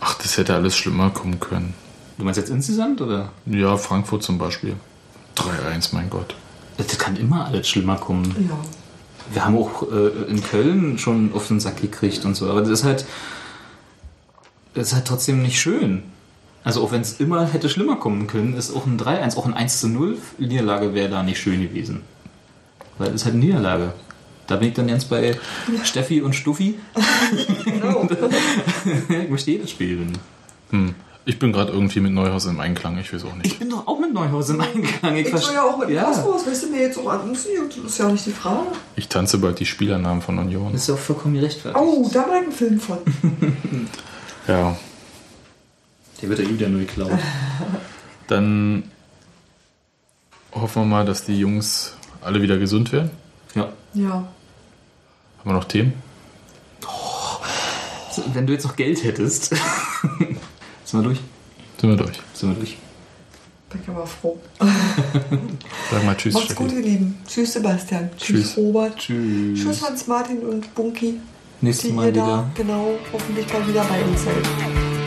Ach, das hätte alles schlimmer kommen können. Du meinst jetzt insgesamt, oder? Ja, Frankfurt zum Beispiel. 3-1, mein Gott. Das kann immer alles schlimmer kommen. Ja. Wir haben auch äh, in Köln schon auf den Sack gekriegt und so, aber das ist halt, das ist halt trotzdem nicht schön. Also auch wenn es immer hätte schlimmer kommen können, ist auch ein 3-1, auch ein 1 0 Niederlage wäre da nicht schön gewesen. Weil es ist halt eine Niederlage. Da bin ich dann jetzt bei Steffi und Stuffi. Genau. ich möchte jedes Spiel gewinnen. Hm. Ich bin gerade irgendwie mit Neuhaus im Einklang, ich weiß auch nicht. Ich bin doch auch mit Neuhaus im Einklang. Ich, Ich will ja auch mit ja. Kosmos, weißt du, mir jetzt auch anziehen. Das ist ja nicht die Frage. Ich tanze bald die Spielernamen von Union. Das ist ja auch vollkommen gerechtfertigt. Oh, da war ein Film von. Ja. Der wird ja wieder nur geklaut. Dann hoffen wir mal, dass die Jungs alle wieder gesund werden. Ja. Ja. Haben wir noch Themen? So, Wenn du jetzt noch Geld hättest. Sind wir durch? Sind wir durch. Sind wir durch? Bin ich aber froh. Sag mal Tschüss, Macht's gut, ihr Lieben. Tschüss, Sebastian. Tschüss, Tschüss. Robert. Tschüss. Tschüss, Hans-Martin und Bunky. Nächstes Mal ihr da, wieder. genau, hoffentlich bald wieder bei uns seid.